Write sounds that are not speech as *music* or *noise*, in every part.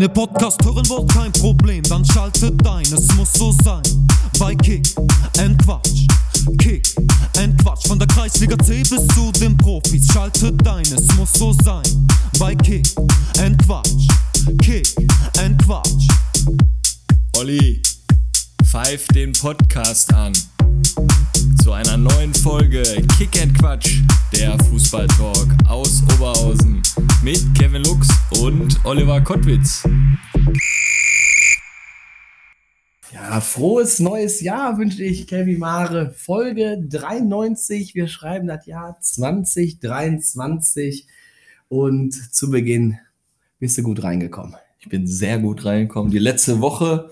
Ihr Podcast hören wollt, kein Problem, dann schaltet ein, es muss so sein. Bei Kick and Quatsch, Kick and Quatsch, von der Kreisliga C bis zu den Profis, schaltet ein, es muss so sein. Bei Kick and Quatsch, Kick and Quatsch. Olli, pfeif den Podcast an. Zu einer neuen Folge Kick and Quatsch, der Fußballtalk aus Oberhausen mit Kevin Lux und Oliver Kottwitz. Ja, frohes neues Jahr wünsche ich Kevin Mare. Folge 93. Wir schreiben das Jahr 2023 und zu Beginn bist du gut reingekommen. Ich bin sehr gut reingekommen. Die letzte Woche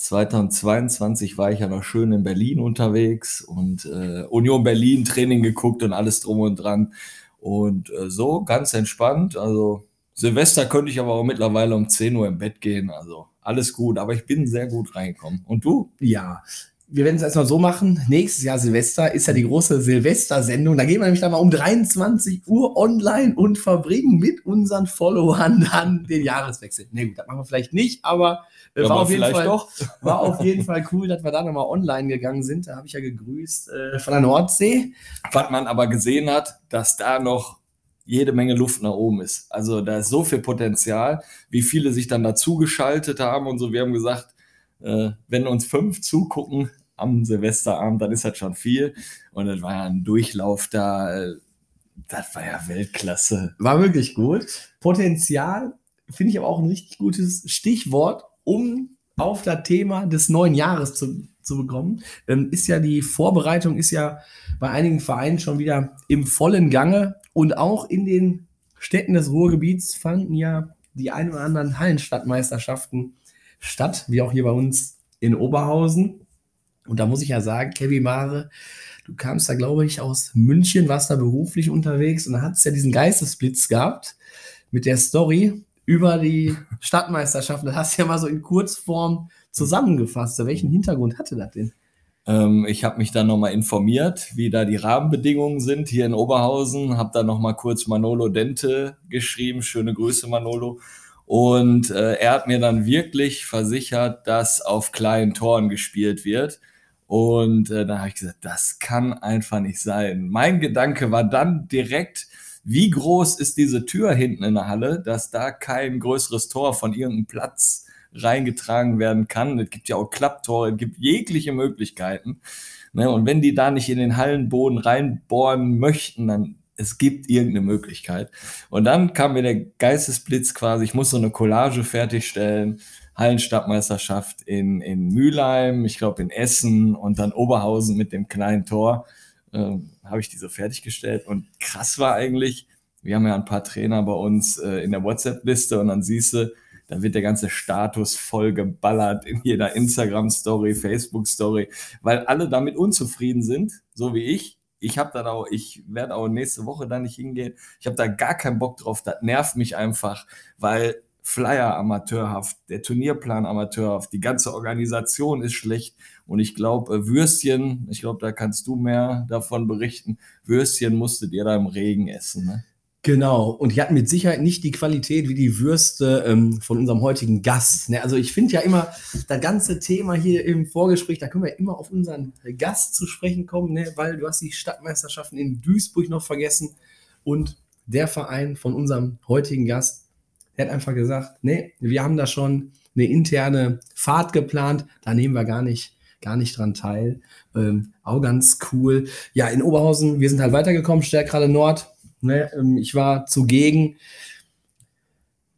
2022 war ich ja noch schön in Berlin unterwegs und äh, Union Berlin Training geguckt und alles drum und dran. Und äh, so ganz entspannt. Also Silvester könnte ich aber auch mittlerweile um 10 Uhr im Bett gehen. Also alles gut, aber ich bin sehr gut reingekommen. Und du? Ja, wir werden es erstmal so machen. Nächstes Jahr Silvester ist ja die große Silvester-Sendung. Da gehen wir nämlich dann mal um 23 Uhr online und verbringen mit unseren Followern dann den Jahreswechsel. Ne, gut, das machen wir vielleicht nicht, aber äh, war, auf jeden Fall, doch. *laughs* war auf jeden Fall cool, dass wir da nochmal online gegangen sind. Da habe ich ja gegrüßt äh, von der Nordsee. Was man aber gesehen hat, dass da noch jede Menge Luft nach oben ist. Also da ist so viel Potenzial, wie viele sich dann dazu geschaltet haben und so. Wir haben gesagt, äh, wenn uns fünf zugucken, am Silvesterabend, dann ist das schon viel. Und das war ja ein Durchlauf da. Äh, das war ja Weltklasse. War wirklich gut. Potenzial finde ich aber auch ein richtig gutes Stichwort, um auf das Thema des neuen Jahres zu, zu bekommen. Ähm, ist ja die Vorbereitung, ist ja bei einigen Vereinen schon wieder im vollen Gange. Und auch in den Städten des Ruhrgebiets fanden ja die ein oder anderen Hallenstadtmeisterschaften statt, wie auch hier bei uns in Oberhausen. Und da muss ich ja sagen, Kevin Mare, du kamst da, glaube ich, aus München, warst da beruflich unterwegs und da hat es ja diesen Geistesblitz gehabt mit der Story über die Stadtmeisterschaft. Das hast du ja mal so in Kurzform zusammengefasst. Welchen Hintergrund hatte das denn? Ähm, ich habe mich dann nochmal informiert, wie da die Rahmenbedingungen sind hier in Oberhausen. Habe dann nochmal kurz Manolo Dente geschrieben. Schöne Grüße, Manolo. Und äh, er hat mir dann wirklich versichert, dass auf kleinen Toren gespielt wird. Und äh, dann habe ich gesagt, das kann einfach nicht sein. Mein Gedanke war dann direkt, wie groß ist diese Tür hinten in der Halle, dass da kein größeres Tor von irgendeinem Platz reingetragen werden kann. Es gibt ja auch Klapptore, es gibt jegliche Möglichkeiten. Ne? Und wenn die da nicht in den Hallenboden reinbohren möchten, dann es gibt irgendeine Möglichkeit. Und dann kam mir der Geistesblitz quasi, ich muss so eine Collage fertigstellen Hallenstadtmeisterschaft in, in Mülheim, ich glaube in Essen und dann Oberhausen mit dem kleinen Tor. Äh, habe ich diese fertiggestellt. Und krass war eigentlich, wir haben ja ein paar Trainer bei uns äh, in der WhatsApp-Liste und dann siehst du, da wird der ganze Status voll geballert in jeder Instagram-Story, Facebook-Story, weil alle damit unzufrieden sind, so wie ich. Ich habe dann auch, ich werde auch nächste Woche da nicht hingehen. Ich habe da gar keinen Bock drauf. Das nervt mich einfach, weil Flyer amateurhaft, der Turnierplan amateurhaft, die ganze Organisation ist schlecht und ich glaube, äh, Würstchen, ich glaube, da kannst du mehr davon berichten, Würstchen musstet ihr da im Regen essen, ne? Genau, und die hatten mit Sicherheit nicht die Qualität wie die Würste ähm, von unserem heutigen Gast. Ne? Also ich finde ja immer, das ganze Thema hier im Vorgespräch, da können wir immer auf unseren Gast zu sprechen kommen, ne? weil du hast die Stadtmeisterschaften in Duisburg noch vergessen und der Verein von unserem heutigen Gast er hat einfach gesagt, nee, wir haben da schon eine interne Fahrt geplant, da nehmen wir gar nicht, gar nicht dran teil. Ähm, auch ganz cool. Ja, in Oberhausen, wir sind halt weitergekommen, Stärkrade Nord. Ne, ähm, ich war zugegen.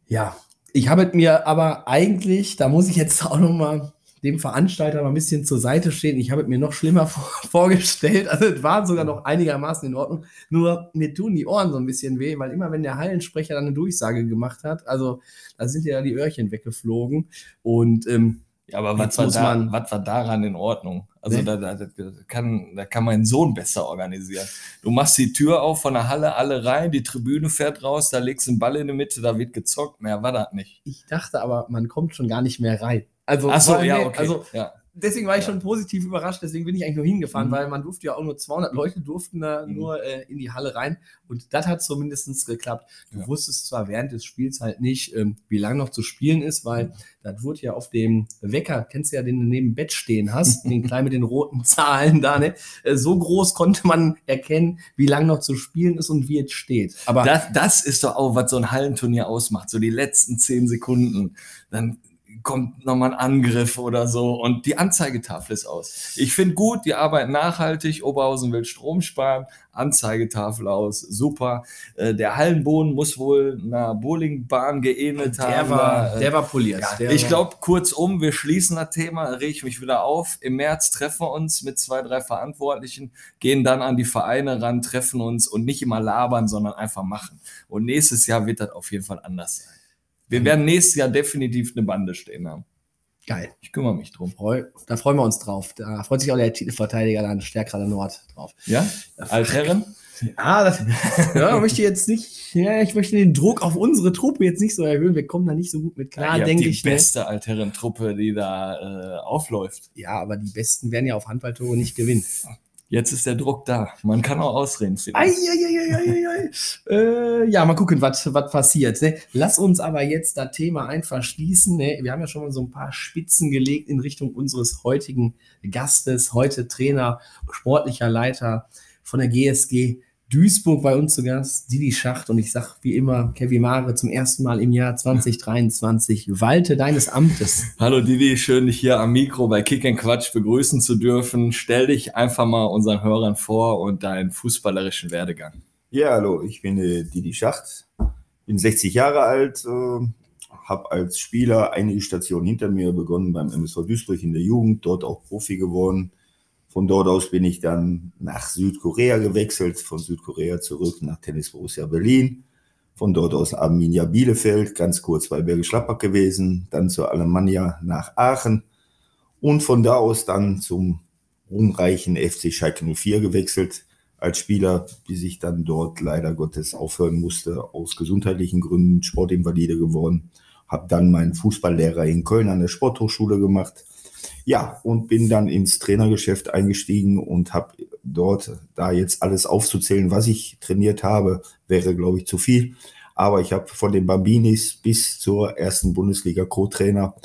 Ja, ich habe mir aber eigentlich, da muss ich jetzt *laughs* auch noch mal dem Veranstalter mal ein bisschen zur Seite stehen. Ich habe mir noch schlimmer *laughs* vorgestellt. Also es war sogar noch einigermaßen in Ordnung. Nur mir tun die Ohren so ein bisschen weh, weil immer wenn der Hallensprecher dann eine Durchsage gemacht hat, also da sind ja die Öhrchen weggeflogen. Und ähm, ja, aber was war, da, was war daran in Ordnung? Also nee. da, da, da, kann, da kann mein Sohn besser organisieren. Du machst die Tür auf von der Halle, alle rein, die Tribüne fährt raus, da legst du einen Ball in die Mitte, da wird gezockt. Mehr war das nicht. Ich dachte aber, man kommt schon gar nicht mehr rein. Also, Ach so, ja, okay. Also, ja. Deswegen war ich Ja. schon positiv überrascht, deswegen bin ich eigentlich nur hingefahren, Mhm. weil man durfte ja auch nur 200 Leute durften da Mhm. nur äh, in die Halle rein und das hat zumindest geklappt. Du Ja. wusstest zwar während des Spiels halt nicht, ähm, wie lange noch zu spielen ist, weil das wurde ja auf dem Wecker, kennst du ja, den du neben dem Bett stehen hast, den *laughs* kleinen mit den roten Zahlen da, ne? Äh, so groß konnte man erkennen, wie lange noch zu spielen ist und wie es steht. Aber Das, das ist doch auch, was so ein Hallenturnier ausmacht. So die letzten zehn Sekunden. Dann kommt nochmal ein Angriff oder so und die Anzeigetafel ist aus. Ich finde gut, die arbeiten nachhaltig. Oberhausen will Strom sparen. Anzeigetafel aus. Super. Äh, der Hallenboden muss wohl einer Bowlingbahn geähnelt der haben. war, äh, der war poliert. ja, der ich glaube, kurzum, wir schließen das Thema, rege ich mich wieder auf. Im März treffen wir uns mit zwei, drei Verantwortlichen, gehen dann an die Vereine ran, treffen uns und nicht immer labern, sondern einfach machen. Und nächstes Jahr wird das auf jeden Fall anders sein. Wir Mhm. werden nächstes Jahr definitiv eine Bande stehen haben. geil. Ich kümmere mich drum. Freu, da freuen wir uns drauf. Da freut sich auch der Titelverteidiger dann Stärkrade Nord drauf. Ja? Altherren? *laughs* Ah, das, ja, ich möchte jetzt nicht, ja, ich möchte den Druck auf unsere Truppe jetzt nicht so erhöhen. Wir kommen da nicht so gut mit klar, habt denke die ich. Ne? beste Altherren-Truppe, die da äh, aufläuft. Ja, aber die Besten werden ja auf Handballtore nicht gewinnen. Jetzt ist der Druck da. Man kann auch ausreden. Äh, ja, mal gucken, was was passiert. Ne? Lass uns aber jetzt das Thema einfach schließen. Ne? Wir haben ja schon mal so ein paar Spitzen gelegt in Richtung unseres heutigen Gastes. Heute Trainer, sportlicher Leiter von der GSG Duisburg bei uns zu Gast, Didi Schacht. Und ich sag wie immer, Kevin Mare zum ersten Mal im Jahr 2023. Walte deines Amtes. Hallo Didi, schön dich hier am Mikro bei Kick and Quatsch begrüßen zu dürfen. Stell dich einfach mal unseren Hörern vor und deinen fußballerischen Werdegang. Ja, hallo, ich bin äh, Didi Schacht, bin 60 Jahre alt, äh, habe als Spieler einige Stationen hinter mir begonnen beim MSV Duisburg in der Jugend, dort auch Profi geworden. Von dort aus bin ich dann nach Südkorea gewechselt, von Südkorea zurück nach Tennis Borussia Berlin, von dort aus Arminia Bielefeld, ganz kurz bei Bergisch Gladbach gewesen, dann zur Alemannia nach Aachen und von da aus dann zum ruhmreichen FC Schalke 04 gewechselt als Spieler, bis ich dann dort leider Gottes aufhören musste, aus gesundheitlichen Gründen, Sportinvalide geworden. Habe dann meinen Fußballlehrer in Köln an der Sporthochschule gemacht. Ja, und bin dann ins Trainergeschäft eingestiegen und habe dort, da jetzt alles aufzuzählen, was ich trainiert habe, wäre, glaube ich, zu viel. Aber ich habe von den Bambinis bis zur ersten Bundesliga Co-Trainer,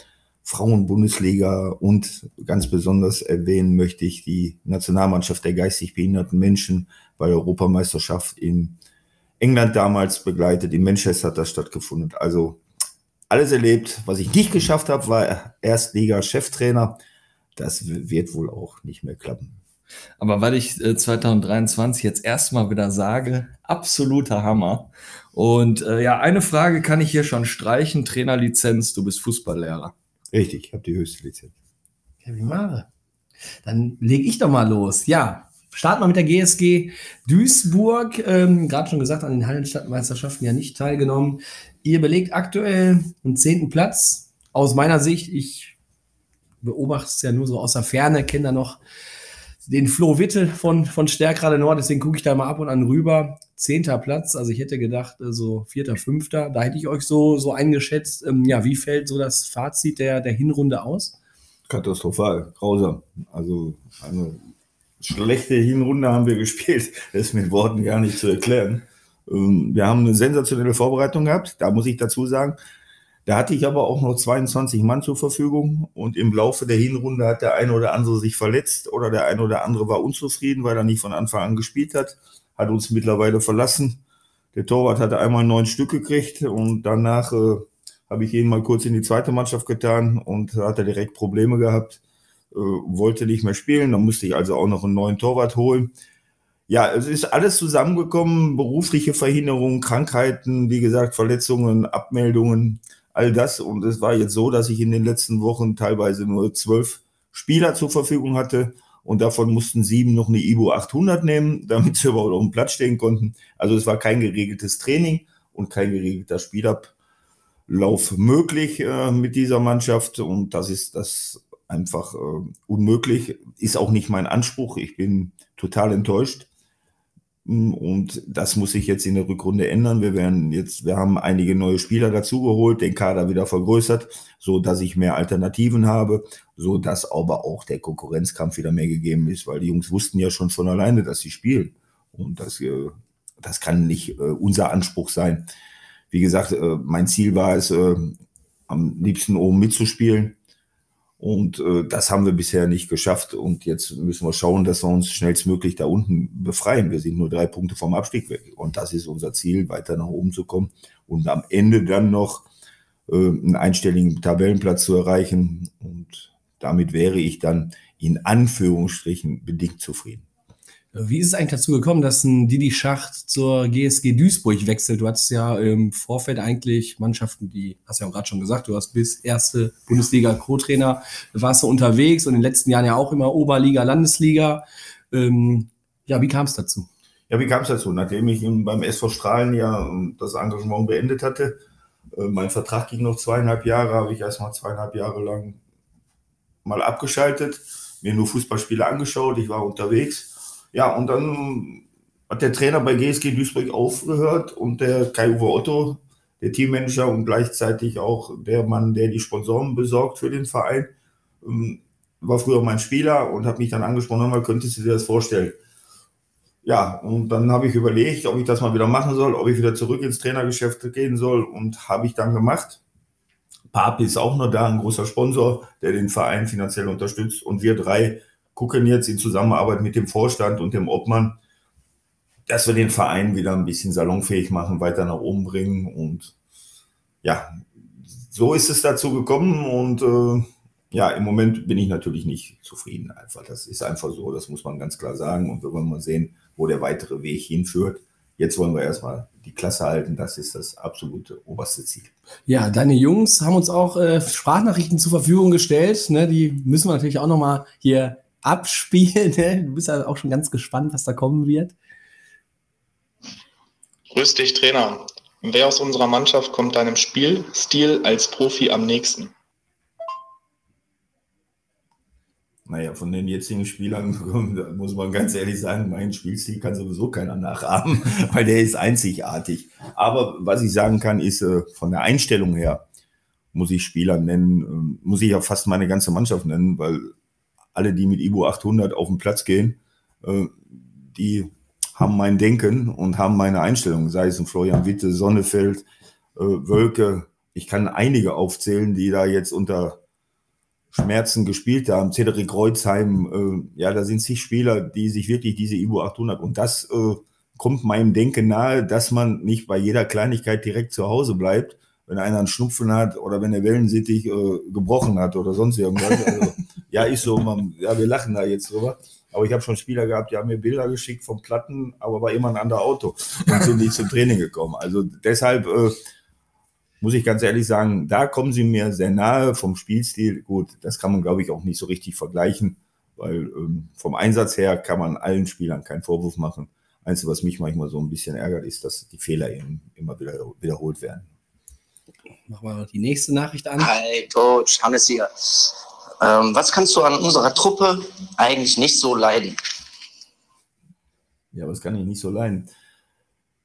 Frauen-Bundesliga und ganz besonders erwähnen möchte ich die Nationalmannschaft der geistig behinderten Menschen bei der Europameisterschaft in England damals begleitet. In Manchester hat das stattgefunden. Also alles erlebt. Was ich nicht geschafft habe, war Erstliga-Cheftrainer. Das wird wohl auch nicht mehr klappen. Aber weil ich äh, 2023 jetzt erstmal wieder sage, absoluter Hammer. Und äh, ja, eine Frage kann ich hier schon streichen. Trainerlizenz, du bist Fußballlehrer. Richtig, ich habe die höchste Lizenz. Kevin Mare. Dann lege ich doch mal los. Ja, starten wir mit der GSG Duisburg. Ähm, Gerade schon gesagt, an den Hallenstadtmeisterschaften ja nicht teilgenommen. Ihr belegt aktuell einen zehnten Platz. Aus meiner Sicht, ich beobachte es ja nur so aus der Ferne, kenne da noch den Flo Witte von, von Stärkrade Nord, deswegen gucke ich da mal ab und an rüber. Zehnter Platz, also ich hätte gedacht, so vierter, fünfter, da hätte ich euch so, so eingeschätzt. Ähm, ja, wie fällt so das Fazit der, der Hinrunde aus? Katastrophal, grausam. Also eine schlechte Hinrunde haben wir gespielt. Das *laughs* ist mit Worten gar nicht zu erklären. Ähm, Wir haben eine sensationelle Vorbereitung gehabt. Da muss ich dazu sagen, da hatte ich aber auch noch 22 Mann zur Verfügung und im Laufe der Hinrunde hat der eine oder andere sich verletzt oder der eine oder andere war unzufrieden, weil er nicht von Anfang an gespielt hat, hat uns mittlerweile verlassen. Der Torwart hatte einmal neun Stück gekriegt und danach äh, habe ich ihn mal kurz in die zweite Mannschaft getan und hat er direkt Probleme gehabt, äh, wollte nicht mehr spielen, dann musste ich also auch noch einen neuen Torwart holen. Ja, es ist alles zusammengekommen, berufliche Verhinderungen, Krankheiten, wie gesagt, Verletzungen, Abmeldungen, all das. Und es war jetzt so, dass ich in den letzten Wochen teilweise nur zwölf Spieler zur Verfügung hatte und davon mussten sieben noch eine Ibo 800 nehmen, *laughs* damit sie überhaupt auf dem Platz stehen konnten. Also es war kein geregeltes Training und kein geregelter Spielablauf möglich äh, mit dieser Mannschaft und das ist das einfach äh, unmöglich. Ist auch nicht mein Anspruch. Ich bin total enttäuscht. Und das muss sich jetzt in der Rückrunde ändern. Wir werden jetzt, wir haben einige neue Spieler dazugeholt, den Kader wieder vergrößert, so dass ich mehr Alternativen habe, so dass aber auch der Konkurrenzkampf wieder mehr gegeben ist, weil die Jungs wussten ja schon von alleine, dass sie spielen. Und das, äh, das kann nicht äh, unser Anspruch sein. Wie gesagt, äh, mein Ziel war es, am liebsten oben mitzuspielen. Und äh, das haben wir bisher nicht geschafft. Und jetzt müssen wir schauen, dass wir uns schnellstmöglich da unten befreien. Wir sind nur drei Punkte vom Abstieg weg. Und das ist unser Ziel, weiter nach oben zu kommen und am Ende dann noch äh, einen einstelligen Tabellenplatz zu erreichen. Und damit wäre ich dann in Anführungsstrichen bedingt zufrieden. Wie ist es eigentlich dazu gekommen, dass ein Didi Schacht zur GSG Duisburg wechselt? Du hattest ja im Vorfeld eigentlich Mannschaften, die, hast ja auch gerade schon gesagt, du hast bis erste Bundesliga Co-Trainer, warst du unterwegs und in den letzten Jahren ja auch immer Oberliga, Landesliga. Ähm, ja, wie kam es dazu? Ja, wie kam es dazu? Nachdem ich beim SV Strahlen ja ähm, das Engagement beendet hatte, äh, mein Vertrag ging noch zweieinhalb Jahre, habe ich erstmal zweieinhalb Jahre lang mal abgeschaltet, mir nur Fußballspiele angeschaut, ich war unterwegs ja, und dann hat der Trainer bei GSG Duisburg aufgehört und der Kai-Uwe Otto, der Teammanager und gleichzeitig auch der Mann, der die Sponsoren besorgt für den Verein, ähm, war früher mein Spieler und hat mich dann angesprochen, mal könntest du dir das vorstellen? Ja, und dann habe ich überlegt, ob ich das mal wieder machen soll, ob ich wieder zurück ins Trainergeschäft gehen soll und habe ich dann gemacht. Papi ist auch noch da, ein großer Sponsor, der den Verein finanziell unterstützt und wir drei gucken jetzt in Zusammenarbeit mit dem Vorstand und dem Obmann, dass wir den Verein wieder ein bisschen salonfähig machen, weiter nach oben bringen. Und ja, so ist es dazu gekommen. Und äh, ja, im Moment bin ich natürlich nicht zufrieden. Einfach, das ist einfach so, das muss man ganz klar sagen. Und wir wollen mal sehen, wo der weitere Weg hinführt. Jetzt wollen wir erstmal die Klasse halten. Das ist das absolute oberste Ziel. Ja, deine Jungs haben uns auch äh, Sprachnachrichten zur Verfügung gestellt. Ne? Die müssen wir natürlich auch nochmal hier abspielen. Ne? Du bist ja auch schon ganz gespannt, was da kommen wird. Grüß dich, Trainer. Wer aus unserer Mannschaft kommt deinem Spielstil als Profi am nächsten? Naja, von den jetzigen Spielern *laughs* muss man ganz ehrlich sagen, mein Spielstil kann sowieso keiner nachahmen, *laughs* weil der ist einzigartig. Aber was ich sagen kann, ist äh, von der Einstellung her, muss ich Spieler nennen, ähm, muss ich ja fast meine ganze Mannschaft nennen, weil alle, die mit Ibo 800 auf den Platz gehen, äh, die haben mein Denken und haben meine Einstellung, sei es ein Florian Witte, Sonnefeld, äh, Wölke. Ich kann einige aufzählen, die da jetzt unter Schmerzen gespielt haben. Cedric Kreuzheim, äh, ja, da sind zig Spieler, die sich wirklich diese Ibo 800 und das äh, kommt meinem Denken nahe, dass man nicht bei jeder Kleinigkeit direkt zu Hause bleibt, wenn einer einen Schnupfen hat oder wenn der Wellensittich äh, gebrochen hat oder sonst irgendwas. *laughs* Also, ja, ist so, man, ja, wir lachen da jetzt drüber. Aber ich habe schon Spieler gehabt, die haben mir Bilder geschickt vom Platten, aber war immer ein anderes Auto und sind nicht zum Training gekommen. Also deshalb äh, muss ich ganz ehrlich sagen, da kommen sie mir sehr nahe vom Spielstil. Gut, das kann man, glaube ich, auch nicht so richtig vergleichen, weil ähm, vom Einsatz her kann man allen Spielern keinen Vorwurf machen. Einzige, was mich manchmal so ein bisschen ärgert, ist, dass die Fehler eben immer wieder wiederholt werden. Machen wir die nächste Nachricht an. Hi, Coach, Hannes hier. Ähm, was kannst du an unserer Truppe eigentlich nicht so leiden? Ja, was kann ich nicht so leiden?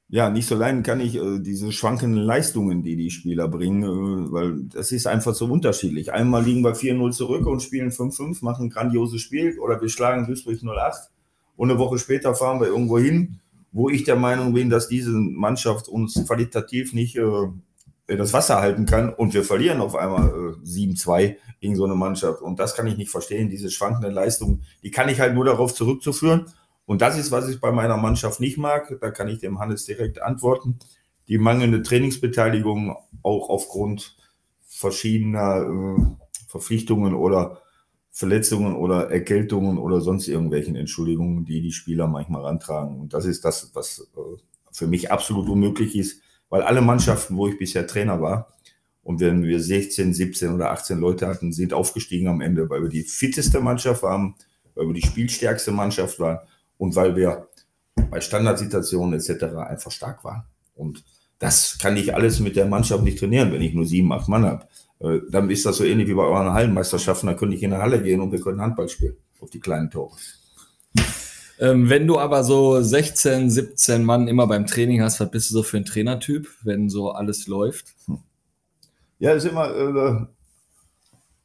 Ja, nicht so leiden kann ich äh, diese schwankenden Leistungen, die die Spieler bringen, äh, weil das ist einfach so unterschiedlich. Einmal liegen wir 4-0 zurück und spielen 5-5, machen ein grandioses Spiel oder wir schlagen Duisburg 0-8 und eine Woche später fahren wir irgendwo hin, wo ich der Meinung bin, dass diese Mannschaft uns qualitativ nicht äh, das Wasser halten kann und wir verlieren auf einmal äh, 7-2 gegen so eine Mannschaft. Und das kann ich nicht verstehen, diese schwankende Leistung, die kann ich halt nur darauf zurückzuführen. Und das ist, was ich bei meiner Mannschaft nicht mag. Da kann ich dem Hannes direkt antworten. Die mangelnde Trainingsbeteiligung auch aufgrund verschiedener äh, Verpflichtungen oder Verletzungen oder Erkältungen oder sonst irgendwelchen Entschuldigungen, die die Spieler manchmal rantragen. Und das ist das, was äh, für mich absolut unmöglich ist weil alle Mannschaften, wo ich bisher Trainer war, und wenn wir 16, 17 oder 18 Leute hatten, sind aufgestiegen am Ende, weil wir die fitteste Mannschaft waren, weil wir die spielstärkste Mannschaft waren und weil wir bei Standardsituationen etc. einfach stark waren. Und das kann ich alles mit der Mannschaft nicht trainieren, wenn ich nur sieben, acht Mann habe. Äh, dann ist das so ähnlich wie bei euren Hallenmeisterschaften. Da könnte ich in der Halle gehen und wir können Handball spielen auf die kleinen Tore. Ähm, wenn du aber so 16, 17 Mann immer beim Training hast, was bist du so für ein Trainertyp, wenn so alles läuft? Ja, ist immer, äh,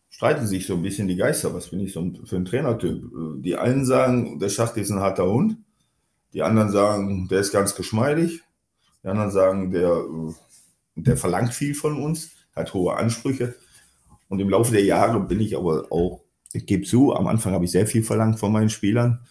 streiten sich so ein bisschen die Geister. Was bin ich so für ein Trainertyp? Äh, Die einen sagen, der Schacht ist ein harter Hund. Die anderen sagen, der ist ganz geschmeidig. Die anderen sagen, der, äh, der verlangt viel von uns, hat hohe Ansprüche. Und im Laufe der Jahre bin ich aber auch, ich gebe zu, am Anfang habe ich sehr viel verlangt von meinen Spielern.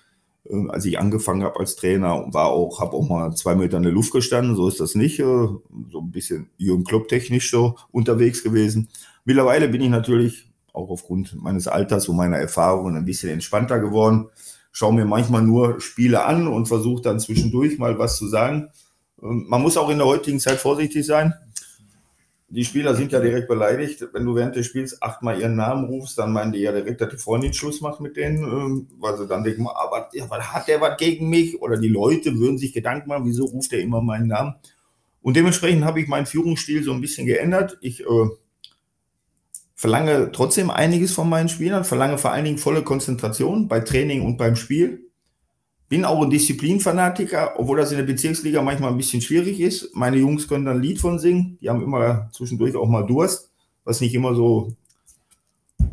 Äh, Als ich angefangen habe als Trainer, war auch, habe auch mal zwei Meter in der Luft gestanden, so ist das nicht. äh, So ein bisschen Jürgen Klopp technisch so unterwegs gewesen. Mittlerweile bin ich natürlich auch aufgrund meines Alters und meiner Erfahrungen ein bisschen entspannter geworden. Schaue mir manchmal nur Spiele an und versuche dann zwischendurch mal was zu sagen. Ähm, Man muss auch in der heutigen Zeit vorsichtig sein. Die Spieler sind ja direkt beleidigt. Wenn du während des Spiels achtmal ihren Namen rufst, dann meinen die ja direkt, dass die Freundin Schluss macht mit denen, ähm, weil sie dann denken, aber was hat der was gegen mich? Oder die Leute würden sich Gedanken machen, wieso ruft er immer meinen Namen? Und dementsprechend habe ich meinen Führungsstil so ein bisschen geändert. Ich äh, verlange trotzdem einiges von meinen Spielern, verlange vor allen Dingen volle Konzentration bei Training und beim Spiel. Bin auch ein Disziplinfanatiker, obwohl das in der Bezirksliga manchmal ein bisschen schwierig ist. Meine Jungs können dann ein Lied von singen. Die haben immer zwischendurch auch mal Durst, was nicht immer so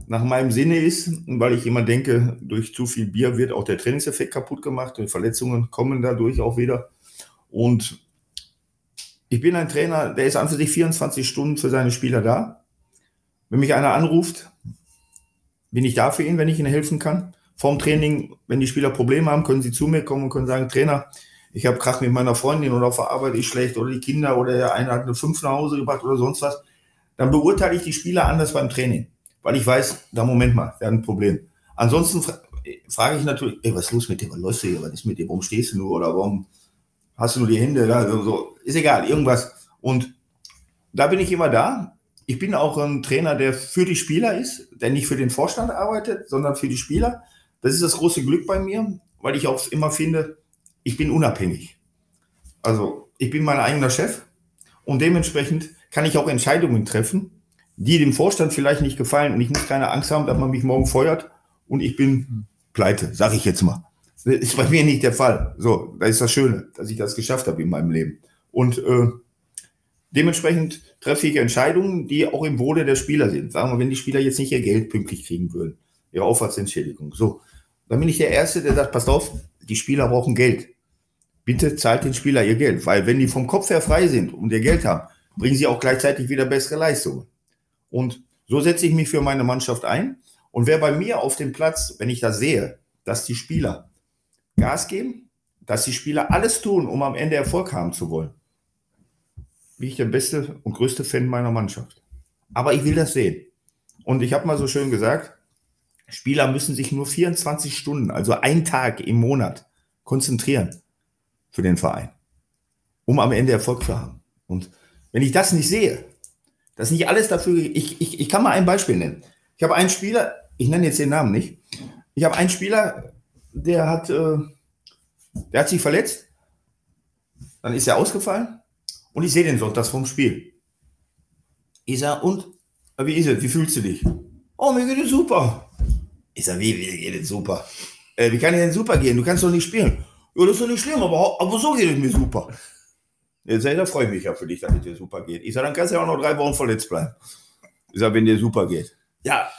nach meinem Sinne ist, weil ich immer denke, durch zu viel Bier wird auch der Trainingseffekt kaputt gemacht und Verletzungen kommen dadurch auch wieder. Und ich bin ein Trainer, der ist an für sich 24 Stunden für seine Spieler da. Wenn mich einer anruft, bin ich da für ihn, wenn ich ihnen helfen kann. Vorm Training, wenn die Spieler Probleme haben, können sie zu mir kommen und können sagen, Trainer, ich habe Krach mit meiner Freundin oder auf der Arbeit ist schlecht oder die Kinder oder der eine hat eine 5 nach Hause gebracht oder sonst was. Dann beurteile ich die Spieler anders beim Training, weil ich weiß, da Moment mal, wir haben ein Problem. Ansonsten fra frage ich natürlich, ey, was ist los mit dir? Was läufst du hier? Was ist mit dir? Warum stehst du nur? Oder warum hast du nur die Hände da? So. Ist egal, irgendwas. Und da bin ich immer da. Ich bin auch ein Trainer, der für die Spieler ist, der nicht für den Vorstand arbeitet, sondern für die Spieler. Das ist das große Glück bei mir, weil ich auch immer finde, ich bin unabhängig. Also ich bin mein eigener Chef und dementsprechend kann ich auch Entscheidungen treffen, die dem Vorstand vielleicht nicht gefallen und ich muss keine Angst haben, dass man mich morgen feuert und ich bin pleite, sage ich jetzt mal. Das ist bei mir nicht der Fall. So, da ist das Schöne, dass ich das geschafft habe in meinem Leben. Und äh, dementsprechend treffe ich Entscheidungen, die auch im Wohle der Spieler sind. Sagen wir, wenn die Spieler jetzt nicht ihr Geld pünktlich kriegen würden, ihre Aufwandsentschädigung. So, dann bin ich der Erste, der sagt, passt auf, die Spieler brauchen Geld. Bitte zahlt den Spieler ihr Geld, weil wenn die vom Kopf her frei sind und ihr Geld haben, bringen sie auch gleichzeitig wieder bessere Leistungen. Und so setze ich mich für meine Mannschaft ein. Und wer bei mir auf dem Platz, wenn ich das sehe, dass die Spieler Gas geben, dass die Spieler alles tun, um am Ende Erfolg haben zu wollen, bin ich der beste und größte Fan meiner Mannschaft. Aber ich will das sehen. Und ich habe mal so schön gesagt, Spieler müssen sich nur 24 Stunden, also ein Tag im Monat, konzentrieren für den Verein, um am Ende Erfolg zu haben. Und wenn ich das nicht sehe, dass nicht alles dafür, ich, ich, ich kann mal ein Beispiel nennen. Ich habe einen Spieler, ich nenne jetzt den Namen nicht, ich habe einen Spieler, der hat, äh, der hat sich verletzt, dann ist er ausgefallen und ich sehe den sonntags vom Spiel. Ich sage, und? Wie ist es? Wie fühlst du dich? Oh, mir geht es super. Ich sage, wie, wie geht es super? Äh, wie kann es denn super gehen? Du kannst doch nicht spielen. Ja, das ist doch nicht schlimm, aber, aber so geht es mir super. Jetzt sag ich, da freue ich mich ja für dich, dass es dir super geht. Ich sage, dann kannst du ja auch noch drei Wochen verletzt bleiben. Ich sage, wenn dir super geht. Ja,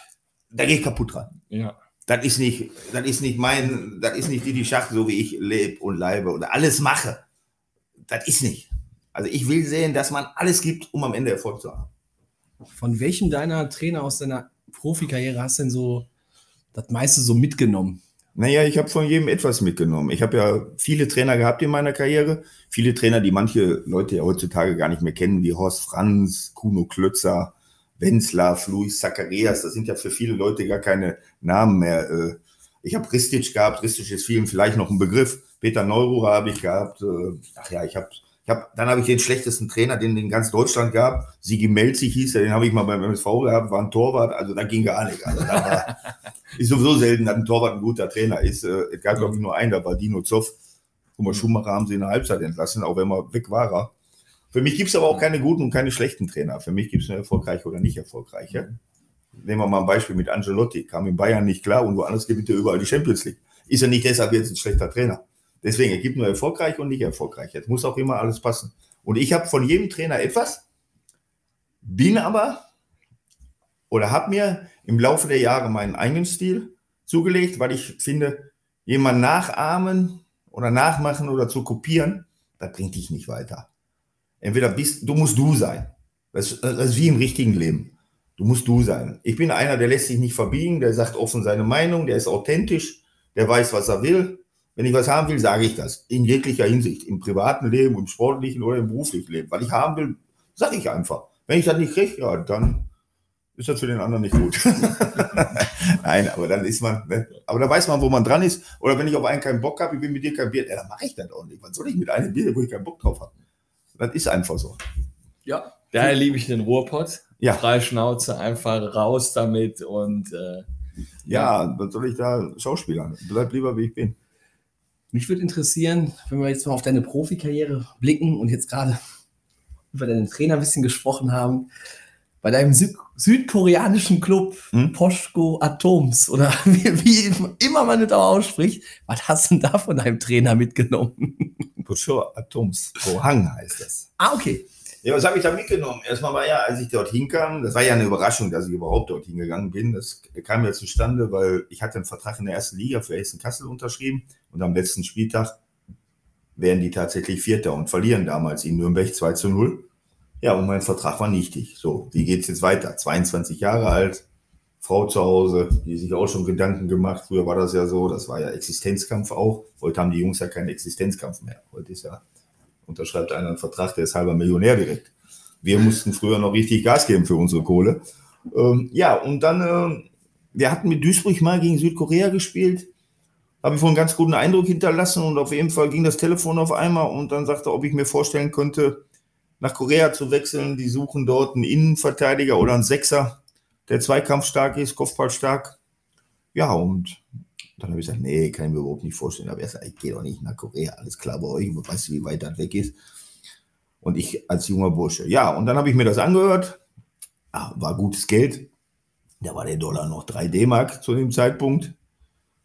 da gehe ich kaputt dran. Ja. Das ist nicht, das ist nicht mein, das ist nicht die, die Schacht, so wie ich lebe und leibe oder alles mache. Das ist nicht. Also ich will sehen, dass man alles gibt, um am Ende Erfolg zu haben. Von welchem deiner Trainer aus deiner Profikarriere hast du denn so das meiste so mitgenommen? Naja, ich habe von jedem etwas mitgenommen. Ich habe ja viele Trainer gehabt in meiner Karriere. Viele Trainer, die manche Leute ja heutzutage gar nicht mehr kennen, wie Horst Franz, Kuno Klötzer, Wenzler, Luis Zacharias. Das sind ja für viele Leute gar keine Namen mehr. Äh, Ich habe Ristic gehabt. Ristic ist vielen vielleicht noch ein Begriff. Peter Neururer habe ich gehabt. Äh, Ach ja, ich habe ich hab, dann habe ich den schlechtesten Trainer, den in ganz Deutschland gab. Sigi Melzig hieß er, den habe ich mal beim MSV gehabt, war ein Torwart, also da ging gar nicht. Also war, *laughs* ist sowieso selten, dass ein Torwart ein guter Trainer ist. Äh, Es gab, glaube ich, nur einen, da war Dino Zoff. Guck mal, Schumacher haben sie in der Halbzeit entlassen, auch wenn man weg war. Er. Für mich gibt es aber auch keine guten und keine schlechten Trainer. Für mich gibt es nur erfolgreiche oder nicht erfolgreiche. Nehmen wir mal ein Beispiel mit Angelotti. Kam in Bayern nicht klar und woanders gewinnt er überall die Champions League. ist er nicht deshalb jetzt ein schlechter Trainer. Deswegen, er gibt nur erfolgreich und nicht erfolgreich. Jetzt muss auch immer alles passen. Und ich habe von jedem Trainer etwas, bin aber oder habe mir im Laufe der Jahre meinen eigenen Stil zugelegt, weil ich finde, jemand nachahmen oder nachmachen oder zu kopieren, das bringt dich nicht weiter. Entweder bist du musst du sein. Das, das ist wie im richtigen Leben. Du musst du sein. Ich bin einer, der lässt sich nicht verbiegen, der sagt offen seine Meinung, der ist authentisch, der weiß, was er will. Wenn ich was haben will, sage ich das. In jeglicher Hinsicht. Im privaten Leben, im sportlichen oder im beruflichen Leben. Weil ich haben will, sage ich einfach. Wenn ich das nicht kriege, ja, dann ist das für den anderen nicht gut. *laughs* Nein, aber dann ist man, ne? aber da weiß man, wo man dran ist. Oder wenn ich auf einen keinen Bock habe, ich will mit dir kein Bier, ja, dann mache ich das auch nicht. Was soll ich mit einem Bier, wo ich keinen Bock drauf habe? Das ist einfach so. Ja. Daher liebe ich den Ruhrpott. Ja. Freie Schnauze, einfach raus damit und äh, Ja, was soll ich da Schauspielern? Bleib lieber, wie ich bin. Mich würde interessieren, wenn wir jetzt mal auf deine Profikarriere blicken und jetzt gerade *laughs* über deinen Trainer ein bisschen gesprochen haben, bei deinem Süd südkoreanischen Club Hm? Poschko Atoms oder *laughs* wie, wie immer man das auch ausspricht, was hast du denn da von deinem Trainer mitgenommen? Pocho Atoms. Pohang heißt das. Ah, okay. Ja, was habe ich da mitgenommen? Erstmal war ja, als ich dort hinkam, das war ja eine Überraschung, dass ich überhaupt dort hingegangen bin. Das kam ja zustande, weil ich hatte einen Vertrag in der ersten Liga für Hessen-Kassel unterschrieben und am letzten Spieltag wären die tatsächlich Vierter und verlieren damals in Nürnberg 2 zu 0. Ja, und mein Vertrag war nichtig. So, wie geht's jetzt weiter? 22 Jahre alt, Frau zu Hause, die sich auch schon Gedanken gemacht. Früher war das ja so, das war ja Existenzkampf auch. Heute haben die Jungs ja keinen Existenzkampf mehr. Heute ist ja unterschreibt einer einen Vertrag, der ist halber Millionär direkt. Wir mussten früher noch richtig Gas geben für unsere Kohle. Ähm, ja, und dann, ähm, wir hatten mit Duisburg mal gegen Südkorea gespielt. Habe ich wohl einen ganz guten Eindruck hinterlassen und auf jeden Fall ging das Telefon auf einmal und dann sagte, ob ich mir vorstellen könnte, nach Korea zu wechseln. Die suchen dort einen Innenverteidiger oder einen Sechser, der zweikampfstark ist, kopfballstark. Ja, und dann habe ich gesagt, nee, kann ich mir überhaupt nicht vorstellen. Aber er sagt, ich gehe doch nicht nach Korea, alles klar bei euch, weißt du, wie weit das weg ist. Und ich als junger Bursche. Ja, und dann habe ich mir das angehört. Ah, war gutes Geld. Da war der Dollar noch 3 D-Mark zu dem Zeitpunkt.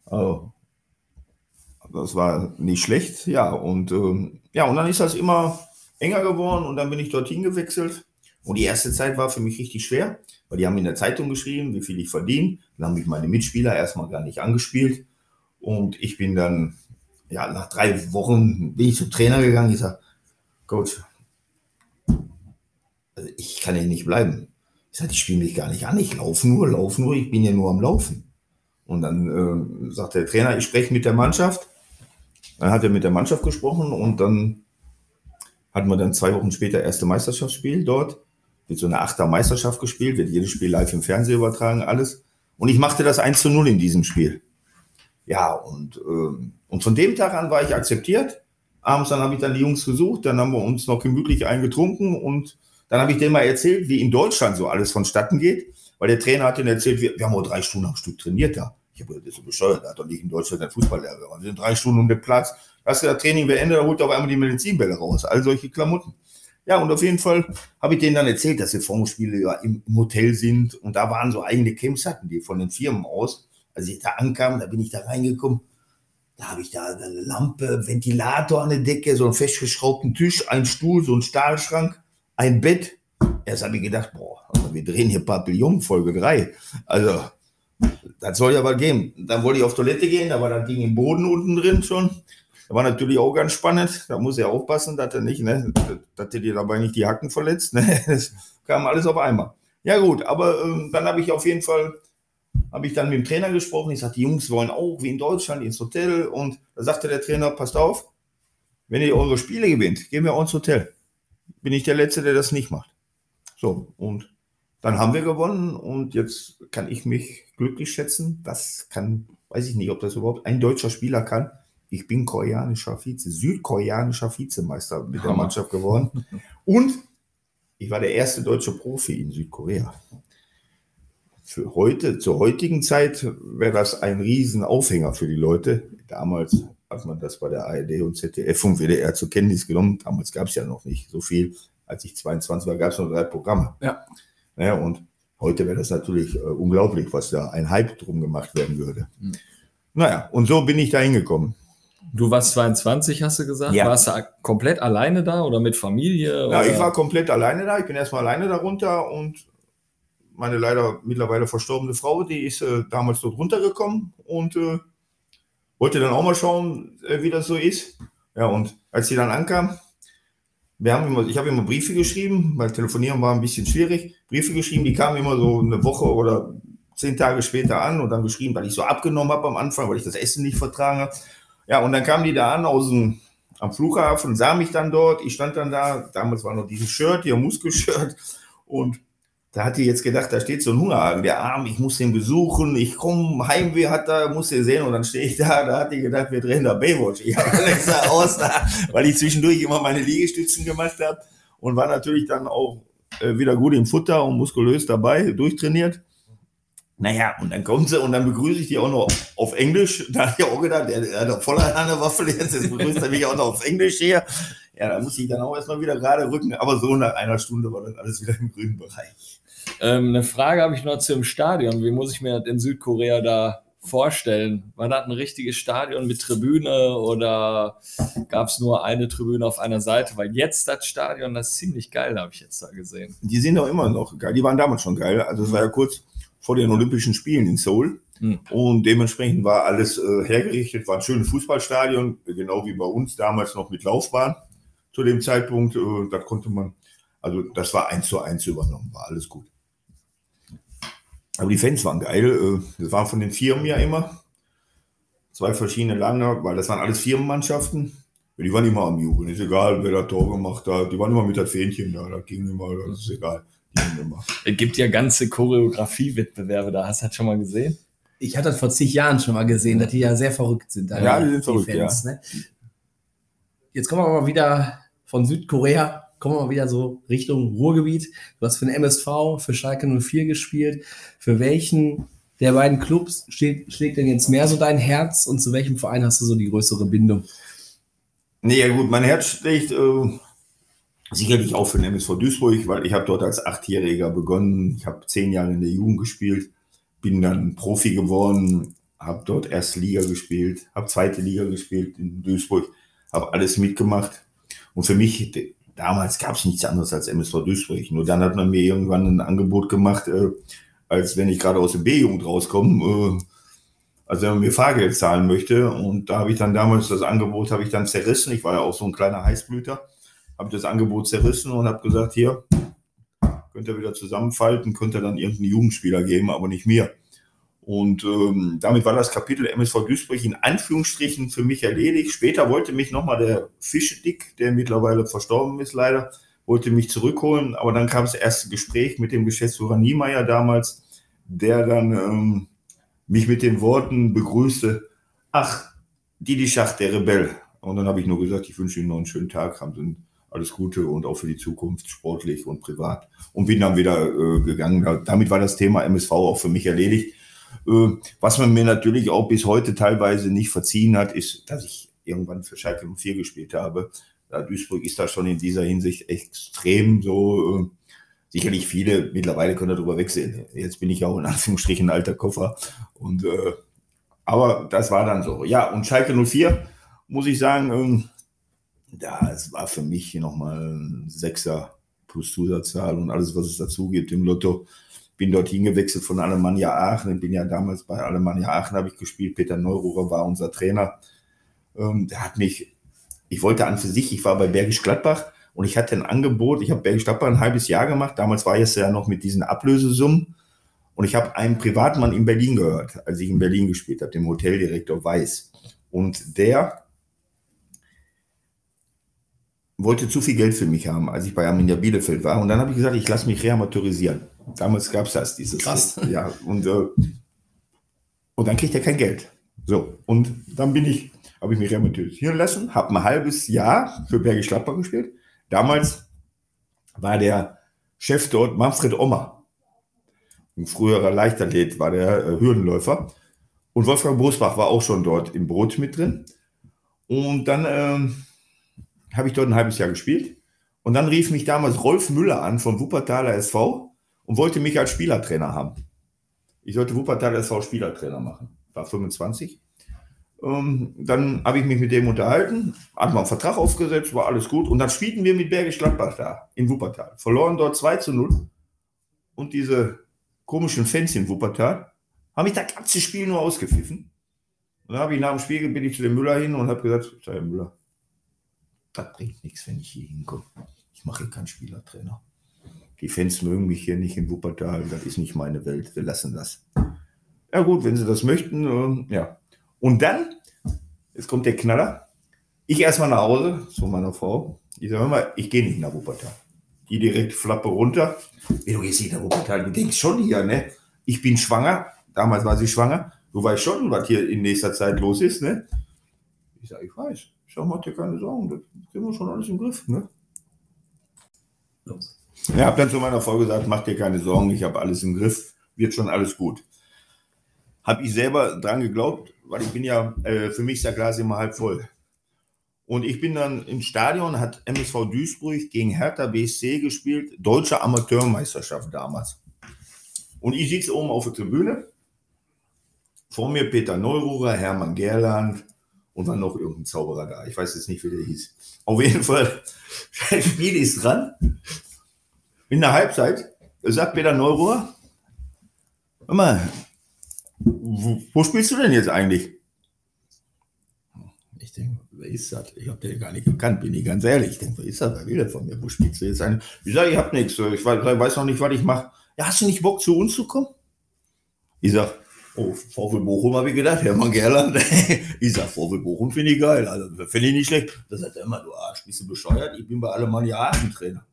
Also, das war nicht schlecht, ja. Und ähm, ja, und dann ist das immer enger geworden und dann bin ich dorthin gewechselt. Und die erste Zeit war für mich richtig schwer, weil die haben in der Zeitung geschrieben, wie viel ich verdiene. Dann haben mich meine Mitspieler erstmal gar nicht angespielt. Und ich bin dann, ja, nach drei Wochen bin ich zum Trainer gegangen. Ich sage, Coach, also ich kann hier nicht bleiben. Ich sage, ich spiele mich gar nicht an. Ich laufe nur, laufe nur, ich bin ja nur am Laufen. Und dann äh, sagt der Trainer, ich spreche mit der Mannschaft. Dann hat er mit der Mannschaft gesprochen und dann hatten wir dann zwei Wochen später erste Meisterschaftsspiel dort. Wird so eine Achter Meisterschaft gespielt, wird jedes Spiel live im Fernsehen übertragen, alles. Und ich machte das 1 zu 0 in diesem Spiel. Ja, und, ähm, und von dem Tag an war ich akzeptiert. Abends dann habe ich dann die Jungs gesucht, dann haben wir uns noch gemütlich eingetrunken und dann habe ich denen mal erzählt, wie in Deutschland so alles vonstatten geht, weil der Trainer hat denen erzählt, wir, wir haben nur drei Stunden am Stück trainiert da. Ich habe das so bescheuert, der hat doch nicht in Deutschland ein Fußballlehrer. Wir sind drei Stunden um den Platz. Hast du das Training beendet, da holt er auf einmal die Medizinbälle raus. All solche Klamotten. Ja, und auf jeden Fall habe ich denen dann erzählt, dass wir Formspiele ja im, Hotel sind und da waren so eigene Camps hatten die von den Firmen aus. Als ich da ankam, da bin ich da reingekommen, da habe ich da eine Lampe, Ventilator an der Decke, so einen festgeschraubten Tisch, ein Stuhl, so ein Stahlschrank, ein Bett. Erst habe ich gedacht, boah, also wir drehen hier Papillon, Folge 3. Also, das soll ja was geben. Dann wollte ich auf Toilette gehen, da war das Ding im Boden unten drin schon. War natürlich auch ganz spannend. Da muss er aufpassen, dass er nicht, ne, dass er dir dabei nicht die Hacken verletzt. Ne? *laughs* Das kam alles auf einmal. Ja gut, aber ähm, dann habe ich auf jeden Fall, habe ich dann mit dem Trainer gesprochen. Ich sagte, die Jungs wollen auch wie in Deutschland ins Hotel. Und da sagte der Trainer, passt auf, wenn ihr eure Spiele gewinnt, gehen wir auch ins Hotel. Bin ich der Letzte, der das nicht macht. So, und dann haben wir gewonnen und jetzt kann ich mich glücklich schätzen. Das kann, weiß ich nicht, ob das überhaupt ein deutscher Spieler kann. Ich bin koreanischer Vize, südkoreanischer Vizemeister mit der Hammer. Mannschaft geworden. Und ich war der erste deutsche Profi in Südkorea. Für heute, zur heutigen Zeit wäre das ein Riesenaufhänger für die Leute. Damals hat man das bei der ARD und ZDF und WDR zur Kenntnis genommen. Damals gab es ja noch nicht so viel. Als ich 22 war, gab es nur drei Programme. Ja. Ja, und heute wäre das natürlich äh, unglaublich, was da ein Hype drum gemacht werden würde. Mhm. Naja, und so bin ich da hingekommen. Du warst 22, hast du gesagt? Ja. Warst du komplett alleine da oder mit Familie? Ja, oder? ich war komplett alleine da. Ich bin erstmal alleine darunter und meine leider mittlerweile verstorbene Frau, die ist äh, damals dort runtergekommen und äh, wollte dann auch mal schauen, äh, wie das so ist. Ja, und als sie dann ankam, wir haben immer, ich habe immer Briefe geschrieben, weil Telefonieren war ein bisschen schwierig. Briefe geschrieben, die kamen immer so eine Woche oder zehn Tage später an und dann geschrieben, weil ich so abgenommen habe am Anfang, weil ich das Essen nicht vertragen habe. Ja, und dann kamen die da an aus dem, am Flughafen, sah mich dann dort, ich stand dann da, damals war noch dieses Shirt, hier Muskelshirt. Und da hat die jetzt gedacht, da steht so ein Hungerhaken, der Arm, ich muss den besuchen, ich komme, Heimweh hat da, muss den sehen. Und dann stehe ich da, da hat die gedacht, wir drehen da Baywatch. Ich habe extra aus, da, weil ich zwischendurch immer meine Liegestützen gemacht habe und war natürlich dann auch äh, wieder gut im Futter und muskulös dabei, durchtrainiert. Naja, und dann kommt sie und dann begrüße ich die auch noch auf Englisch. Da habe ich auch gedacht, der, der hat doch voll an der Waffel jetzt, jetzt begrüßt er mich auch noch auf Englisch hier. Ja, da muss ich dann auch erstmal wieder gerade rücken, aber so nach einer Stunde war dann alles wieder im grünen Bereich. Ähm, eine Frage habe ich noch zum Stadion. Wie muss ich mir das in Südkorea da vorstellen? War das ein richtiges Stadion mit Tribüne oder gab es nur eine Tribüne auf einer Seite? Weil jetzt das Stadion, das ist ziemlich geil, habe ich jetzt da gesehen. Die sind doch immer noch geil. Die waren damals schon geil. Also es war ja kurz vor den Olympischen Spielen in Seoul. Hm. Und dementsprechend war alles äh, hergerichtet, war ein schönes Fußballstadion, genau wie bei uns damals noch mit Laufbahn zu dem Zeitpunkt. Äh, da konnte man, also das war eins zu eins übernommen, war alles gut. Aber die Fans waren geil. Äh, das waren von den Firmen ja immer. Zwei verschiedene Länder, weil das waren alles Firmenmannschaften. Die waren immer am Jubeln. Ist egal, wer da Tor gemacht hat. Die waren immer mit der Fähnchen da. Da ging immer, das ist egal. Es gibt ja ganze Choreografie-Wettbewerbe da. Hast du das schon mal gesehen? Ich hatte das vor zig Jahren schon mal gesehen, dass die ja sehr verrückt sind. Ja, die sind verrückt, Ne? Jetzt kommen wir mal wieder von Südkorea, kommen wir mal wieder so Richtung Ruhrgebiet. Du hast für den MSV, für Schalke 04 gespielt. Für welchen der beiden Clubs steht, schlägt denn jetzt mehr so dein Herz und zu welchem Verein hast du so die größere Bindung? Nee, ja gut, mein Herz schlägt äh, sicherlich auch für den MSV Duisburg, weil ich habe dort als Achtjähriger begonnen. Ich habe zehn Jahre in der Jugend gespielt, bin dann Profi geworden, habe dort erste Liga gespielt, habe zweite Liga gespielt in Duisburg, habe alles mitgemacht. Und für mich, damals gab es nichts anderes als MSV Duisburg. Nur dann hat man mir irgendwann ein Angebot gemacht, äh, als wenn ich gerade aus der B-Jugend rauskomme, äh, also wenn man mir Fahrgeld zahlen möchte. Und da habe ich dann damals das Angebot habe ich dann zerrissen. Ich war ja auch so ein kleiner Heißblüter. Habe das Angebot zerrissen und habe gesagt, hier, könnt ihr wieder zusammenfalten, könnt ihr dann irgendeinen Jugendspieler geben, aber nicht mir. Und ähm, damit war das Kapitel MSV Duisburg in Anführungsstrichen für mich erledigt. Später wollte mich nochmal der Fischedick, der mittlerweile verstorben ist leider, wollte mich zurückholen. Aber dann kam das erste Gespräch mit dem Geschäftsführer Niemeyer damals, der dann ähm, mich mit den Worten begrüßte, ach, Didi Schacht, der Rebell. Und dann habe ich nur gesagt, ich wünsche Ihnen noch einen schönen Tag, haben Sie alles Gute und auch für die Zukunft, sportlich und privat. Und bin dann wieder äh, gegangen. Da- Damit war das Thema MSV auch für mich erledigt. Äh, was man mir natürlich auch bis heute teilweise nicht verziehen hat, ist, dass ich irgendwann für Schalke 04 gespielt habe. Ja, Duisburg ist da schon in dieser Hinsicht extrem so. Äh, sicherlich viele mittlerweile können darüber wegsehen. Jetzt bin ich ja auch in Anführungsstrichen ein alter Koffer. Und, äh, aber das war dann so. Ja, und Schalke 04, muss ich sagen, ähm, ja, es war für mich nochmal ein Sechser plus Zusatzzahl und alles, was es dazu gibt im Lotto. Bin dorthin gewechselt von Alemannia Aachen. Ich bin ja damals bei Alemannia Aachen habe ich gespielt. Peter Neururer war unser Trainer. Ähm, der hat mich, ich wollte an für sich, ich war bei Bergisch Gladbach und ich hatte ein Angebot. Ich habe Bergisch Gladbach ein halbes Jahr gemacht. Damals war es ja noch mit diesen Ablösesummen. Und ich habe einen Privatmann in Berlin gehört, als ich in Berlin gespielt habe, dem Hoteldirektor Weiß. Und der wollte zu viel Geld für mich haben, als ich bei Arminia Bielefeld war. Und dann habe ich gesagt, ich lasse mich reamateurisieren. Damals gab es das, dieses. Krass. Ja, und, äh, und dann kriegt er kein Geld. So, und dann bin ich, habe ich mich reamateurisieren lassen, habe ein halbes Jahr für Bergisch Gladbach gespielt. Damals war der Chef dort Manfred Ommer. Ein früherer Leichtathlet war der äh, Hürdenläufer. Und Wolfgang Bosbach war auch schon dort im Brot mit drin. Und dann ähm, habe ich dort ein halbes Jahr gespielt. Und dann rief mich damals Rolf Müller an vom Wuppertaler SV und wollte mich als Spielertrainer haben. Ich sollte Wuppertaler SV Spielertrainer machen. War 25. Ähm, dann habe ich mich mit dem unterhalten, hat mal einen Vertrag aufgesetzt, war alles gut. Und dann spielten wir mit Bergisch Gladbach da in Wuppertal. Verloren dort 2 zu 0. Und diese komischen Fans in Wuppertal haben mich das ganze Spiel nur ausgepfiffen. Und dann habe ich nach dem Spiel bin ich zu dem Müller hin und habe gesagt, Herr Müller, das bringt nichts, wenn ich hier hinkomme. Ich mache hier keinen Spielertrainer. Die Fans mögen mich hier nicht in Wuppertal, das ist nicht meine Welt, wir lassen das. Ja gut, wenn sie das möchten, ähm, ja. Und dann, jetzt kommt der Knaller, ich erstmal nach Hause zu meiner Frau. Ich sage mal, ich gehe nicht nach Wuppertal. Die direkt Flappe runter. Wie, du gehst nicht nach Wuppertal, du denkst schon hier, ne? Ich bin schwanger, damals war sie schwanger, du weißt schon, was hier in nächster Zeit los ist, ne? Ich sage, ich weiß. Ich sage, mach dir keine Sorgen, das kriegen wir schon alles im Griff, ne? Los. Ja, habe dann zu meiner Frau gesagt, mach dir keine Sorgen, ich habe alles im Griff, wird schon alles gut. Habe ich selber dran geglaubt, weil ich bin ja, äh, für mich ist der Glas immer halb voll. Und ich bin dann im Stadion, hat MSV Duisburg gegen Hertha BSC gespielt, deutsche Amateurmeisterschaft damals. Und ich sitze oben auf der Tribüne, vor mir Peter Neururer, Hermann Gerland und dann noch irgendein Zauberer da. Ich weiß jetzt nicht, wie der hieß. Auf jeden Fall, *laughs* das Spiel ist dran. In der Halbzeit sagt Peter Neururer, hör mal, wo, wo spielst du denn jetzt eigentlich? Ich denke, wer ist das? Ich habe den gar nicht gekannt, bin ich ganz ehrlich. Ich denke, wer ist das? Wer will der von mir? Wo spielst du jetzt eigentlich? Ich sage, ich habe nichts. Ich weiß, weiß noch nicht, was ich mache. Ja, hast du nicht Bock, zu uns zu kommen? Ich sag, oh, VfL Bochum habe ich gedacht, Hermann Gerland. *laughs* ich sag, VfL Bochum finde ich geil. Also, finde ich nicht schlecht. Da sagt er immer, du Arsch, bist du bescheuert? Ich bin bei Alemannia Aachen Trainer.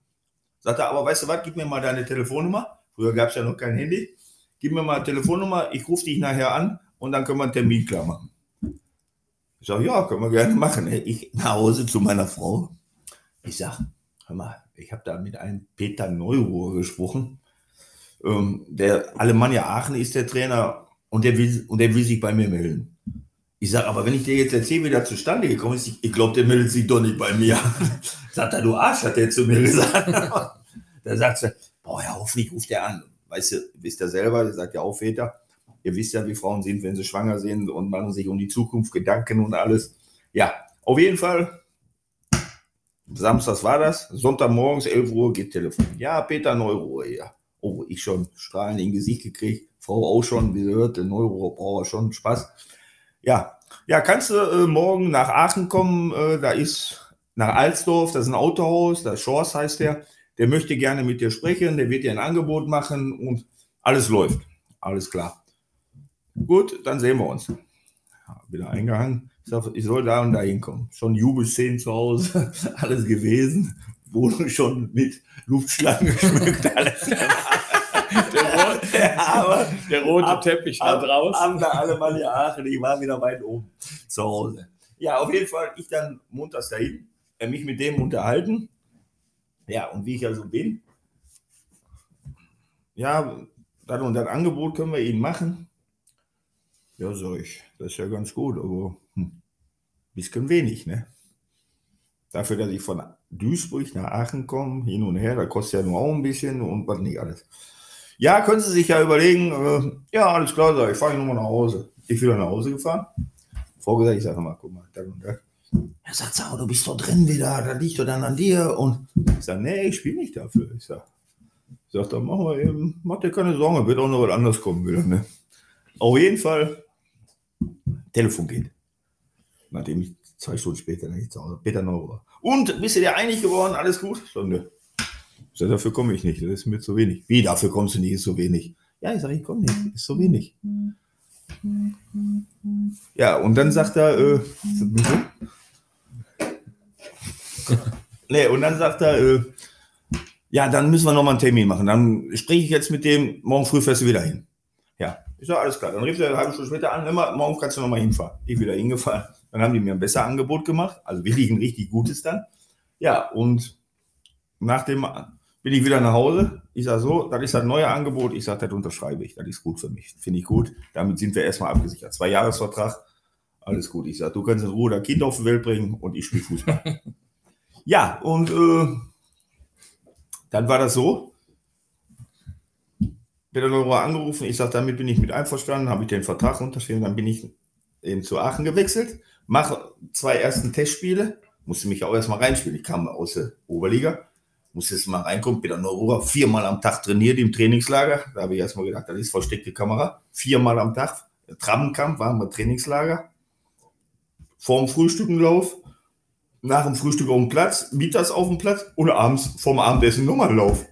Sagt er, aber weißt du was, gib mir mal deine Telefonnummer. Früher gab es ja noch kein Handy. Gib mir mal eine Telefonnummer, ich rufe dich nachher an und dann können wir einen Termin klar machen. Ich sage, ja, können wir gerne machen. Ich nach Hause zu meiner Frau. Ich sage, hör mal, ich habe da mit einem Peter Neuruhr gesprochen. Ähm, der Alemannia Aachen ist der Trainer und der will, und der will sich bei mir melden. Ich sage, aber wenn ich dir jetzt erzähle, wie der zustande gekommen ist, ich, ich glaube, der meldet sich doch nicht bei mir. *laughs* sagt er, du Arsch, hat der zu mir gesagt. *laughs* da sagt sie, boah, ja, hoffentlich ruft er an. Weißt du, wisst ihr selber, ihr sagt ja auch Väter, ihr wisst ja, wie Frauen sind, wenn sie schwanger sind und machen sich um die Zukunft Gedanken und alles. Ja, auf jeden Fall, Samstags war das, Sonntagmorgens, 11 Uhr, geht Telefon. Ja, Peter Neuruhr, ja. Oh, ich schon strahlend in Gesicht gekriegt, Auch schon, wie sie hört, der Neuruhr braucht schon Spaß. Ja, ja, kannst du äh, morgen nach Aachen kommen? Äh, da ist nach Alsdorf, das ist ein Autohaus, das Schors heißt der. Der möchte gerne mit dir sprechen, der wird dir ein Angebot machen und alles läuft. Alles klar. Gut, dann sehen wir uns. Wieder eingehangen. Ich, sag, ich soll da und da hinkommen. Schon Jubelszenen zu Hause, *laughs* alles gewesen. Wohnung schon mit Luftschlangen geschmückt, alles. *laughs* Ja, *laughs* aber der rote Ab- Teppich da draußen. Haben da alle mal in Aachen, ich war wieder weit oben zu Hause. Ja, auf jeden Fall, ich dann montags dahin, äh, mich mit dem unterhalten. Ja, und wie ich also bin, ja, dann und das Angebot können wir Ihnen machen. Ja, sag ich, das ist ja ganz gut, aber hm, bisschen wenig, ne? Dafür, dass ich von Duisburg nach Aachen komme, hin und her, da kostet ja nur auch ein bisschen und was nicht alles. Ja, können Sie sich ja überlegen, äh, ja, alles klar, sag ich, fahre ich nochmal nach Hause. Ich bin dann nach Hause gefahren. Vorgesagt, ich sage mal, guck mal, das und das. Er sagt, sag, du bist doch drin wieder, das liegt doch dann an dir. Und ich sage, nee, ich spiele nicht dafür. Ich sage, sag, dann machen wir eben, mach dir keine Sorgen, wird auch noch was anderes kommen wieder. Ne? Auf jeden Fall, Telefon geht. Nachdem ich zwei Stunden später nicht zu Hause, Peter Neuer. Und, bist du dir einig geworden, alles gut? Ich sag, dafür komme ich nicht, das ist mir zu wenig. Wie, dafür kommst du nicht, ist so wenig. Ja, ich sage, ich komme nicht, ist so wenig. Ja, und dann sagt er, äh, *laughs* nee, und dann sagt er, äh, ja, dann müssen wir nochmal einen Termin machen. Dann spreche ich jetzt mit dem, morgen früh fährst du wieder hin. Ja, ich sage, alles klar. Dann rief er eine halbe Stunde später an, immer, morgen kannst du nochmal hinfahren. Ich wieder hingefahren. Dann haben die mir ein besser Angebot gemacht, also wirklich ein richtig gutes dann. Ja, und nach dem bin ich wieder nach Hause. Ich sage so, das ist das neue Angebot. Ich sage, das unterschreibe ich. Das ist gut für mich. Finde ich gut. Damit sind wir erstmal abgesichert. Zwei Jahresvertrag. Alles gut. Ich sage, du kannst in Ruhe dein Kind auf die Welt bringen und ich spiele Fußball. *laughs* ja, und äh, dann war das so. Peter Neurohr angerufen. Ich sage, damit bin ich mit einverstanden. Habe ich den Vertrag unterschrieben. Dann bin ich eben zu Aachen gewechselt, mache zwei ersten Testspiele, musste mich auch erstmal reinspielen. Ich kam aus der Oberliga, musste jetzt mal reinkommen, bin dann nur viermal am Tag trainiert im Trainingslager. Da habe ich erstmal gedacht, das ist versteckte Kamera. Viermal am Tag, Trabenkampf, waren wir Trainingslager. Vorm Frühstückenlauf, nach dem Frühstück auf dem Platz, mittags auf dem Platz und abends vorm Abendessen nochmal Lauf.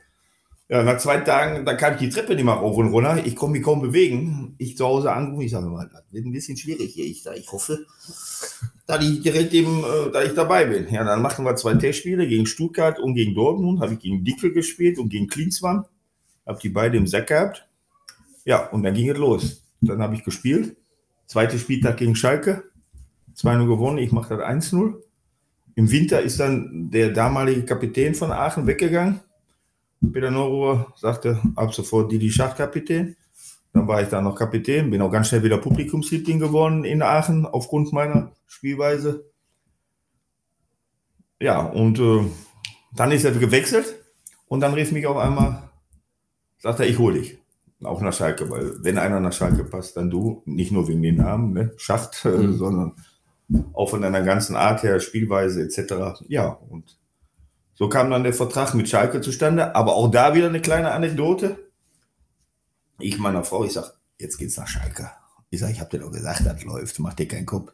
Ja, nach zwei Tagen, da kam ich die Treppe nicht mehr rauf und runter. Ich konnte mich kaum bewegen. Ich zu Hause angerufen, ich sage mal, das wird ein bisschen schwierig hier. Ich sage, ich hoffe, dass ich direkt eben, äh, da ich dabei bin. Ja, dann machten wir zwei Testspiele gegen Stuttgart und gegen Dortmund. Habe ich gegen Dickel gespielt und gegen Klinsmann. Habe die beide im Sack gehabt. Ja, und dann ging es los. Dann habe ich gespielt. Zweiter Spieltag gegen Schalke. 2-0 gewonnen, ich mache das 1-0. Im Winter ist dann der damalige Kapitän von Aachen weggegangen. Peter Neuruhr sagte ab sofort Didi Schachkapitän. Dann war ich da noch Kapitän, bin auch ganz schnell wieder Publikumsliebling geworden in Aachen aufgrund meiner Spielweise. Ja, und äh, dann ist er gewechselt und dann rief mich auf einmal, sagt er, ich hole dich. Auch nach Schalke, weil wenn einer nach Schalke passt, dann du. Nicht nur wegen den Namen, ne? Schacht, äh, Mhm. sondern auch von deiner ganzen Art her, Spielweise etc. Ja, und so kam dann der Vertrag mit Schalke zustande. Aber auch da wieder eine kleine Anekdote. Ich meiner Frau, ich sag, jetzt geht's nach Schalke. Ich sag, ich hab dir doch gesagt, das läuft, mach dir keinen Kopf.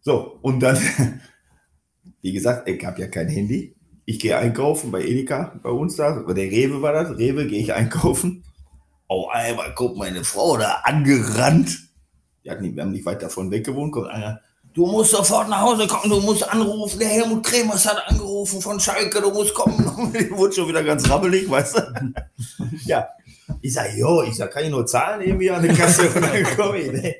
So, und dann, *laughs* wie gesagt, ich habe ja kein Handy. Ich gehe einkaufen bei Edeka, bei uns da, bei der Rewe war das, Rewe gehe ich einkaufen. Auf einmal kommt meine Frau da angerannt. Wir haben nicht weit davon weg gewohnt, kommt einer, du musst sofort nach Hause kommen, du musst anrufen, der Helmut Kremers hat angerufen von Schalke, du musst kommen. *laughs* Die wurde schon wieder ganz rabbelig, weißt du. ja, ich sag, jo, ich sag, kann ich nur zahlen irgendwie an der Kasse und dann *laughs* komme ich. Ne?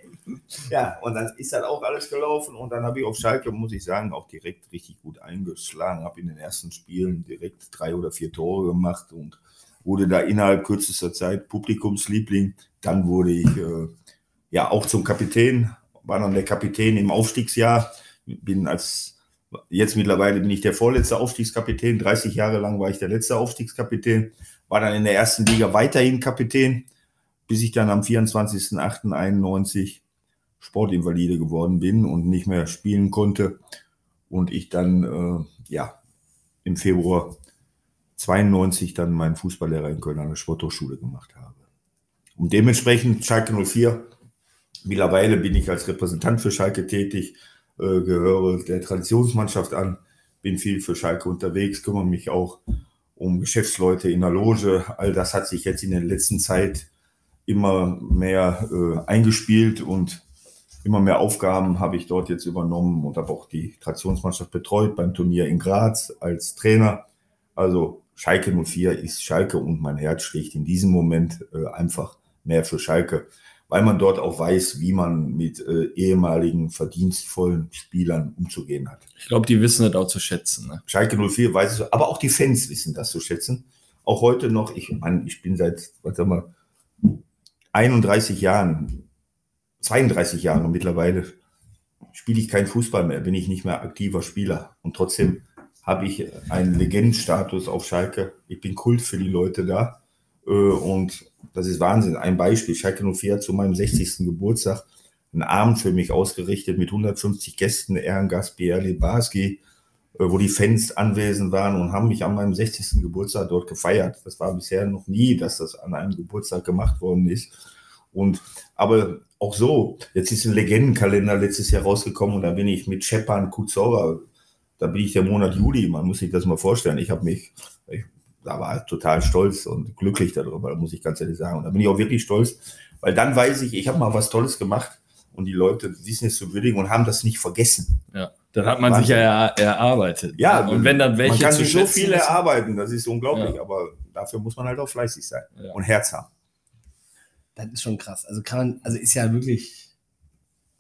Ja, und dann ist das auch alles gelaufen und dann habe ich auf Schalke, muss ich sagen, auch direkt richtig gut eingeschlagen, habe in den ersten Spielen direkt drei oder vier Tore gemacht und wurde da innerhalb kürzester Zeit Publikumsliebling. Dann wurde ich äh, ja auch zum Kapitän, war dann der Kapitän im Aufstiegsjahr, bin als Jetzt mittlerweile bin ich der vorletzte Aufstiegskapitän. 30 Jahre lang war ich der letzte Aufstiegskapitän. War dann in der ersten Liga weiterhin Kapitän, bis ich dann am 24.08.91 Sportinvalide geworden bin und nicht mehr spielen konnte. Und ich dann, äh, ja, im Februar 92 dann meinen Fußballlehrer in Köln an der Sporthochschule gemacht habe. Und dementsprechend Schalke 04. Mittlerweile bin ich als Repräsentant für Schalke tätig, äh, gehöre der Traditionsmannschaft an, bin viel für Schalke unterwegs, kümmere mich auch um Geschäftsleute in der Loge. All das hat sich jetzt in der letzten Zeit immer mehr äh, eingespielt und immer mehr Aufgaben habe ich dort jetzt übernommen und habe auch die Traditionsmannschaft betreut beim Turnier in Graz als Trainer. Also Schalke 04 ist Schalke und mein Herz schlägt in diesem Moment äh, einfach mehr für Schalke, weil man dort auch weiß, wie man mit äh, ehemaligen verdienstvollen Spielern umzugehen hat. Ich glaube, die wissen das auch zu schätzen. Ne? Schalke 04 weiß es, aber auch die Fans wissen das zu schätzen. Auch heute noch, ich, Mann, ich bin seit, was sag mal, 31 Jahren, 32 Jahre mittlerweile, spiele ich keinen Fußball mehr, bin ich nicht mehr aktiver Spieler. Und trotzdem habe ich einen Legendenstatus auf Schalke. Ich bin Kult für die Leute da. Äh, Und das ist Wahnsinn. Ein Beispiel, Schalke 04 hat zu meinem 60. Geburtstag einen Abend für mich ausgerichtet mit 150 Gästen, Ehrengast Pierre Libarski, äh, wo die Fans anwesend waren und haben mich an meinem 60. Geburtstag dort gefeiert. Das war bisher noch nie, dass das an einem Geburtstag gemacht worden ist. Und aber auch so, jetzt ist ein Legendenkalender letztes Jahr rausgekommen und da bin ich mit Schepan Kuzora, da bin ich der Monat Juli, man muss sich das mal vorstellen. Ich habe mich, ich, da war ich total stolz und glücklich darüber, muss ich ganz ehrlich sagen. Und da bin ich auch wirklich stolz, weil dann weiß ich, ich habe mal was Tolles gemacht und die Leute wissen es zu würdigen und haben das nicht vergessen. Ja. Das hat man sich ja er, erarbeitet. Ja, und wenn dann welche man kann zu sich so viel erarbeiten, das ist unglaublich, Ja. aber dafür muss man halt auch fleißig sein Ja. und Herz haben. Das ist schon krass. Also kann man, also ist ja wirklich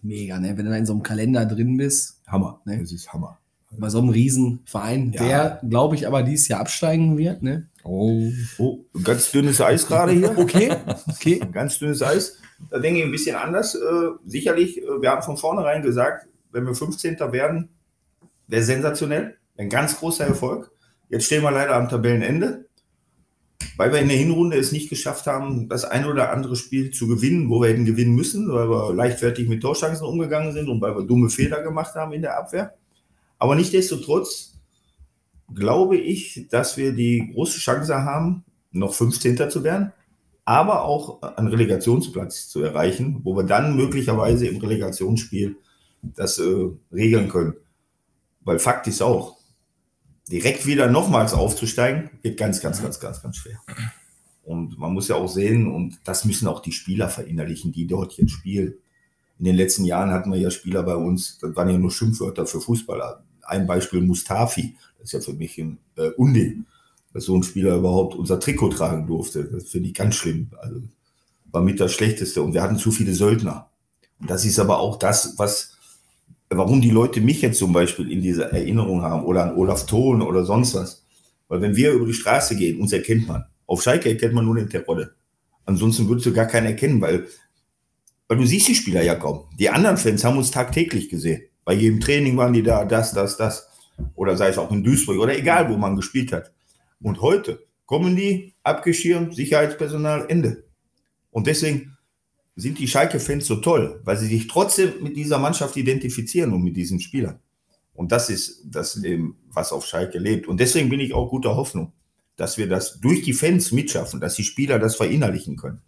mega, ne? Wenn du da in so einem Kalender drin bist, Hammer, Ne? das ist Hammer. Bei so einem Riesenverein, Ja. der, glaube ich, aber dieses Jahr absteigen wird, ne? Oh. Oh, ganz dünnes Eis gerade hier. *laughs* Okay, okay. Ganz dünnes Eis. Da denke ich ein bisschen anders. Äh, sicherlich, äh, wir haben von vornherein gesagt, wenn wir 15. werden, wäre sensationell. Ein ganz großer Erfolg. Jetzt stehen wir leider am Tabellenende. weil wir in der Hinrunde es nicht geschafft haben, das ein oder andere Spiel zu gewinnen, wo wir hätten gewinnen müssen, weil wir leichtfertig mit Torchancen umgegangen sind und weil wir dumme Fehler gemacht haben in der Abwehr. Aber nichtsdestotrotz glaube ich, dass wir die große Chance haben, noch 15. zu werden, aber auch einen Relegationsplatz zu erreichen, wo wir dann möglicherweise im Relegationsspiel das äh, regeln können. Weil Fakt ist auch, direkt wieder nochmals aufzusteigen, wird ganz, ganz, ganz, ganz, ganz schwer. Und man muss ja auch sehen, und das müssen auch die Spieler verinnerlichen, die dort jetzt spielen. In den letzten Jahren hatten wir ja Spieler bei uns, das waren ja nur Schimpfwörter für Fußballer. Ein Beispiel Mustafi, das ist ja für mich ein äh, Unding, dass so ein Spieler überhaupt unser Trikot tragen durfte. Das finde ich ganz schlimm. Also war mit das Schlechteste. Und wir hatten zu viele Söldner. Und das ist aber auch das, was warum die Leute mich jetzt zum Beispiel in dieser Erinnerung haben oder an Olaf Thon oder sonst was. Weil wenn wir über die Straße gehen, uns erkennt man. Auf Schalke erkennt man nur den Terodde. Ansonsten würdest du gar keinen erkennen, weil, weil du siehst die Spieler ja kaum. Die anderen Fans haben uns tagtäglich gesehen. Bei jedem Training waren die da, das, das, das. Oder sei es auch in Duisburg oder egal, wo man gespielt hat. Und heute kommen die, abgeschirmt, Sicherheitspersonal, Ende. Und deswegen sind die Schalke-Fans so toll, weil sie sich trotzdem mit dieser Mannschaft identifizieren und mit diesen Spielern. Und das ist das, eben, was auf Schalke lebt. Und deswegen bin ich auch guter Hoffnung, dass wir das durch die Fans mitschaffen, dass die Spieler das verinnerlichen können.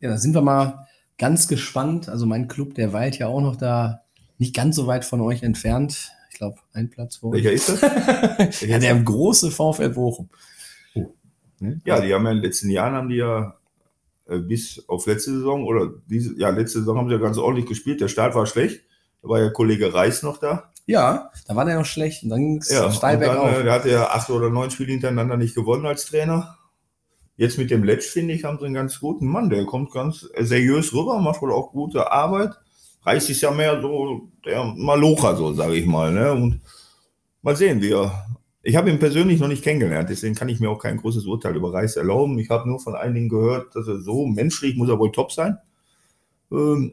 Ja, da sind wir mal ganz gespannt. Also mein Club, der weilt ja auch noch da nicht ganz so weit von euch entfernt. Ich glaube, ein Platz vor. Welcher ist das? *laughs* ja, der große VfL Bochum. Oh. Ja, die haben ja in den letzten Jahren haben die ja äh, bis auf letzte Saison oder diese, ja, letzte Saison haben sie ja ganz ordentlich gespielt. Der Start war schlecht. Da war ja Kollege Reis noch da. Ja, da war der noch schlecht und dann ging es ja, steil bergauf. Äh, der hatte ja acht oder neun Spiele hintereinander nicht gewonnen als Trainer. Jetzt mit dem Letsch, finde ich, haben sie einen ganz guten Mann. Der kommt ganz seriös rüber, macht wohl auch gute Arbeit. Reis ist ja mehr so der Malocher, so sage ich mal. Ne? Und mal sehen, wie er ich habe ihn persönlich noch nicht kennengelernt, deswegen kann ich mir auch kein großes Urteil über Reis erlauben. Ich habe nur von einigen gehört, dass er so menschlich muss er wohl top sein. Ähm,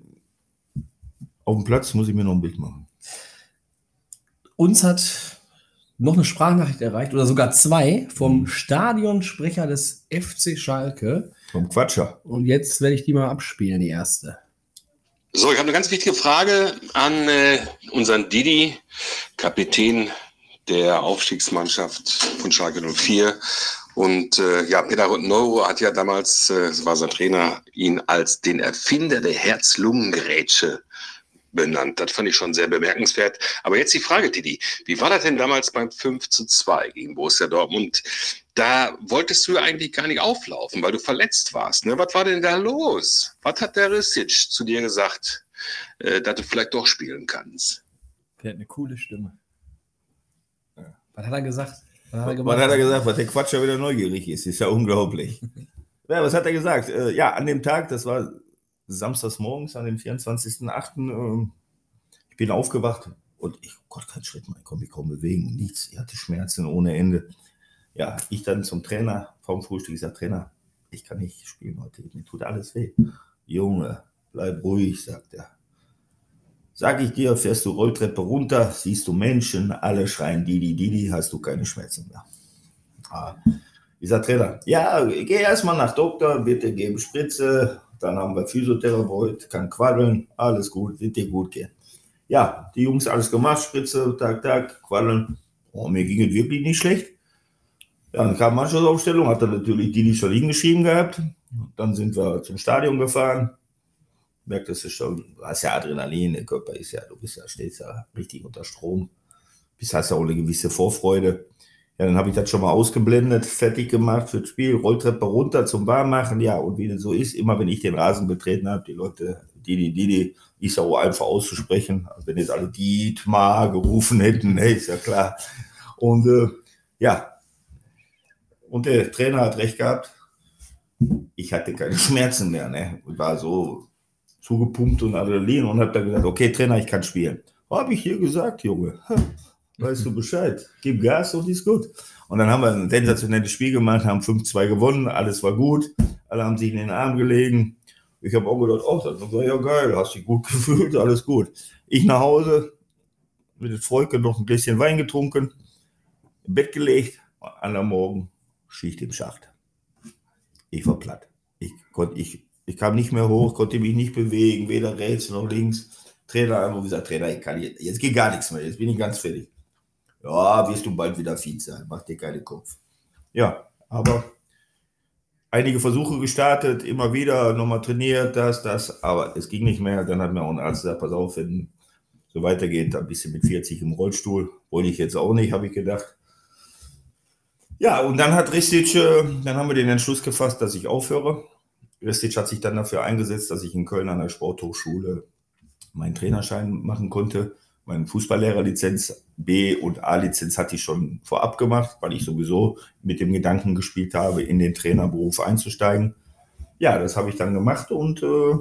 auf dem Platz muss ich mir noch ein Bild machen. Uns hat noch eine Sprachnachricht erreicht oder sogar zwei vom Mhm. Stadionsprecher des FC Schalke. Vom Quatscher. Und jetzt werde ich die mal abspielen, die erste. So, ich habe eine ganz wichtige Frage an äh, unseren Didi, Kapitän der Aufstiegsmannschaft von Schalke 04. Und äh, ja, Peter Neuro hat ja damals, äh, war sein Trainer, ihn als den Erfinder der Herz-Lungen-Grätsche benannt. Das fand ich schon sehr bemerkenswert. Aber jetzt die Frage, Didi, wie war das denn damals beim 5 zu 2 gegen Borussia Dortmund? Da wolltest du eigentlich gar nicht auflaufen, weil du verletzt warst. Ne? Was war denn da los? Was hat der Risic zu dir gesagt, äh, dass du vielleicht doch spielen kannst? Der hat eine coole Stimme. Was hat er gesagt? Was hat er, Was hat er gesagt? Was der Quatscher wieder neugierig ist, ist ja unglaublich. *laughs* ja, was hat er gesagt? Äh, ja, an dem Tag, das war samstags morgens, an dem 24.08., äh, ich bin aufgewacht und ich, oh Gott, kein Schritt mehr, ich konnte mich kaum bewegen, nichts. Ich hatte Schmerzen ohne Ende. Ja, ich dann zum Trainer, vom Frühstück, ich sage, Trainer, ich kann nicht spielen heute, mir tut alles weh. Junge, bleib ruhig, sagt er. Sag ich dir, fährst du Rolltreppe runter, siehst du Menschen, alle schreien Didi, Didi, hast du keine Schmerzen mehr. Ah, dieser Trainer, ja, geh erstmal nach Doktor, bitte geben Spritze, dann haben wir Physiotherapeut, kann quaddeln, alles gut, wird dir gut gehen. Ja, die Jungs alles gemacht, Spritze, Tag, Tag, quaddeln. Oh, mir ging es wirklich nicht schlecht. Dann kam Mannschaftsaufstellung, hat er natürlich Didi schon hingeschrieben gehabt. Dann sind wir zum Stadion gefahren, merktest du schon, du hast ja Adrenalin, der Körper ist ja, du bist ja, stehst ja richtig unter Strom. Bist hast ja auch eine gewisse Vorfreude. Ja, dann habe ich das schon mal ausgeblendet, fertig gemacht fürs Spiel, Rolltreppe runter zum Warmmachen. Ja, und wie das so ist, immer wenn ich den Rasen betreten habe, die Leute, die, die, die, die, ist ja auch einfach auszusprechen. Also wenn jetzt alle Dietmar gerufen hätten, ne, ist ja klar. Und äh, ja, und der Trainer hat recht gehabt. Ich hatte keine Schmerzen mehr, ne? Und war so zugepumpt und Adrenalin und habe dann gesagt, okay, Trainer, ich kann spielen. Habe ich dir gesagt, Junge. Weißt du Bescheid? Gib Gas und ist gut. Und dann haben wir ein sensationelles Spiel gemacht, haben 5-2 gewonnen, alles war gut. Alle haben sich in den Arm gelegen. Ich habe auch gedacht, oh, das war ja geil, hast dich gut *laughs* gefühlt, alles gut. Ich nach Hause, mit dem Volke noch ein bisschen Wein getrunken, im Bett gelegt, an der Morgen Schicht im Schacht. ich war platt. Ich, konnte, ich, ich kam nicht mehr hoch, konnte mich nicht bewegen, weder rechts noch links. Trainer einfach gesagt, Trainer, ich kann jetzt, jetzt geht gar nichts mehr, jetzt bin ich ganz fertig. Ja, wirst du bald wieder fit sein, mach dir keine Kopf. Ja, aber einige Versuche gestartet, immer wieder nochmal trainiert, das, das, aber es ging nicht mehr. Dann hat mir auch ein Arzt gesagt, pass auf, wenn so weitergeht, dann bist du mit 40 im Rollstuhl. Wollte ich jetzt auch nicht, habe ich gedacht. Ja, und dann hat Ristic, äh, dann haben wir den Entschluss gefasst, dass ich aufhöre. Ristic hat sich dann dafür eingesetzt, dass ich in Köln an der Sporthochschule meinen Trainerschein machen konnte. Meine Fußballlehrerlizenz B und A-Lizenz hatte ich schon vorab gemacht, weil ich sowieso mit dem Gedanken gespielt habe, in den Trainerberuf einzusteigen. Ja, das habe ich dann gemacht und äh,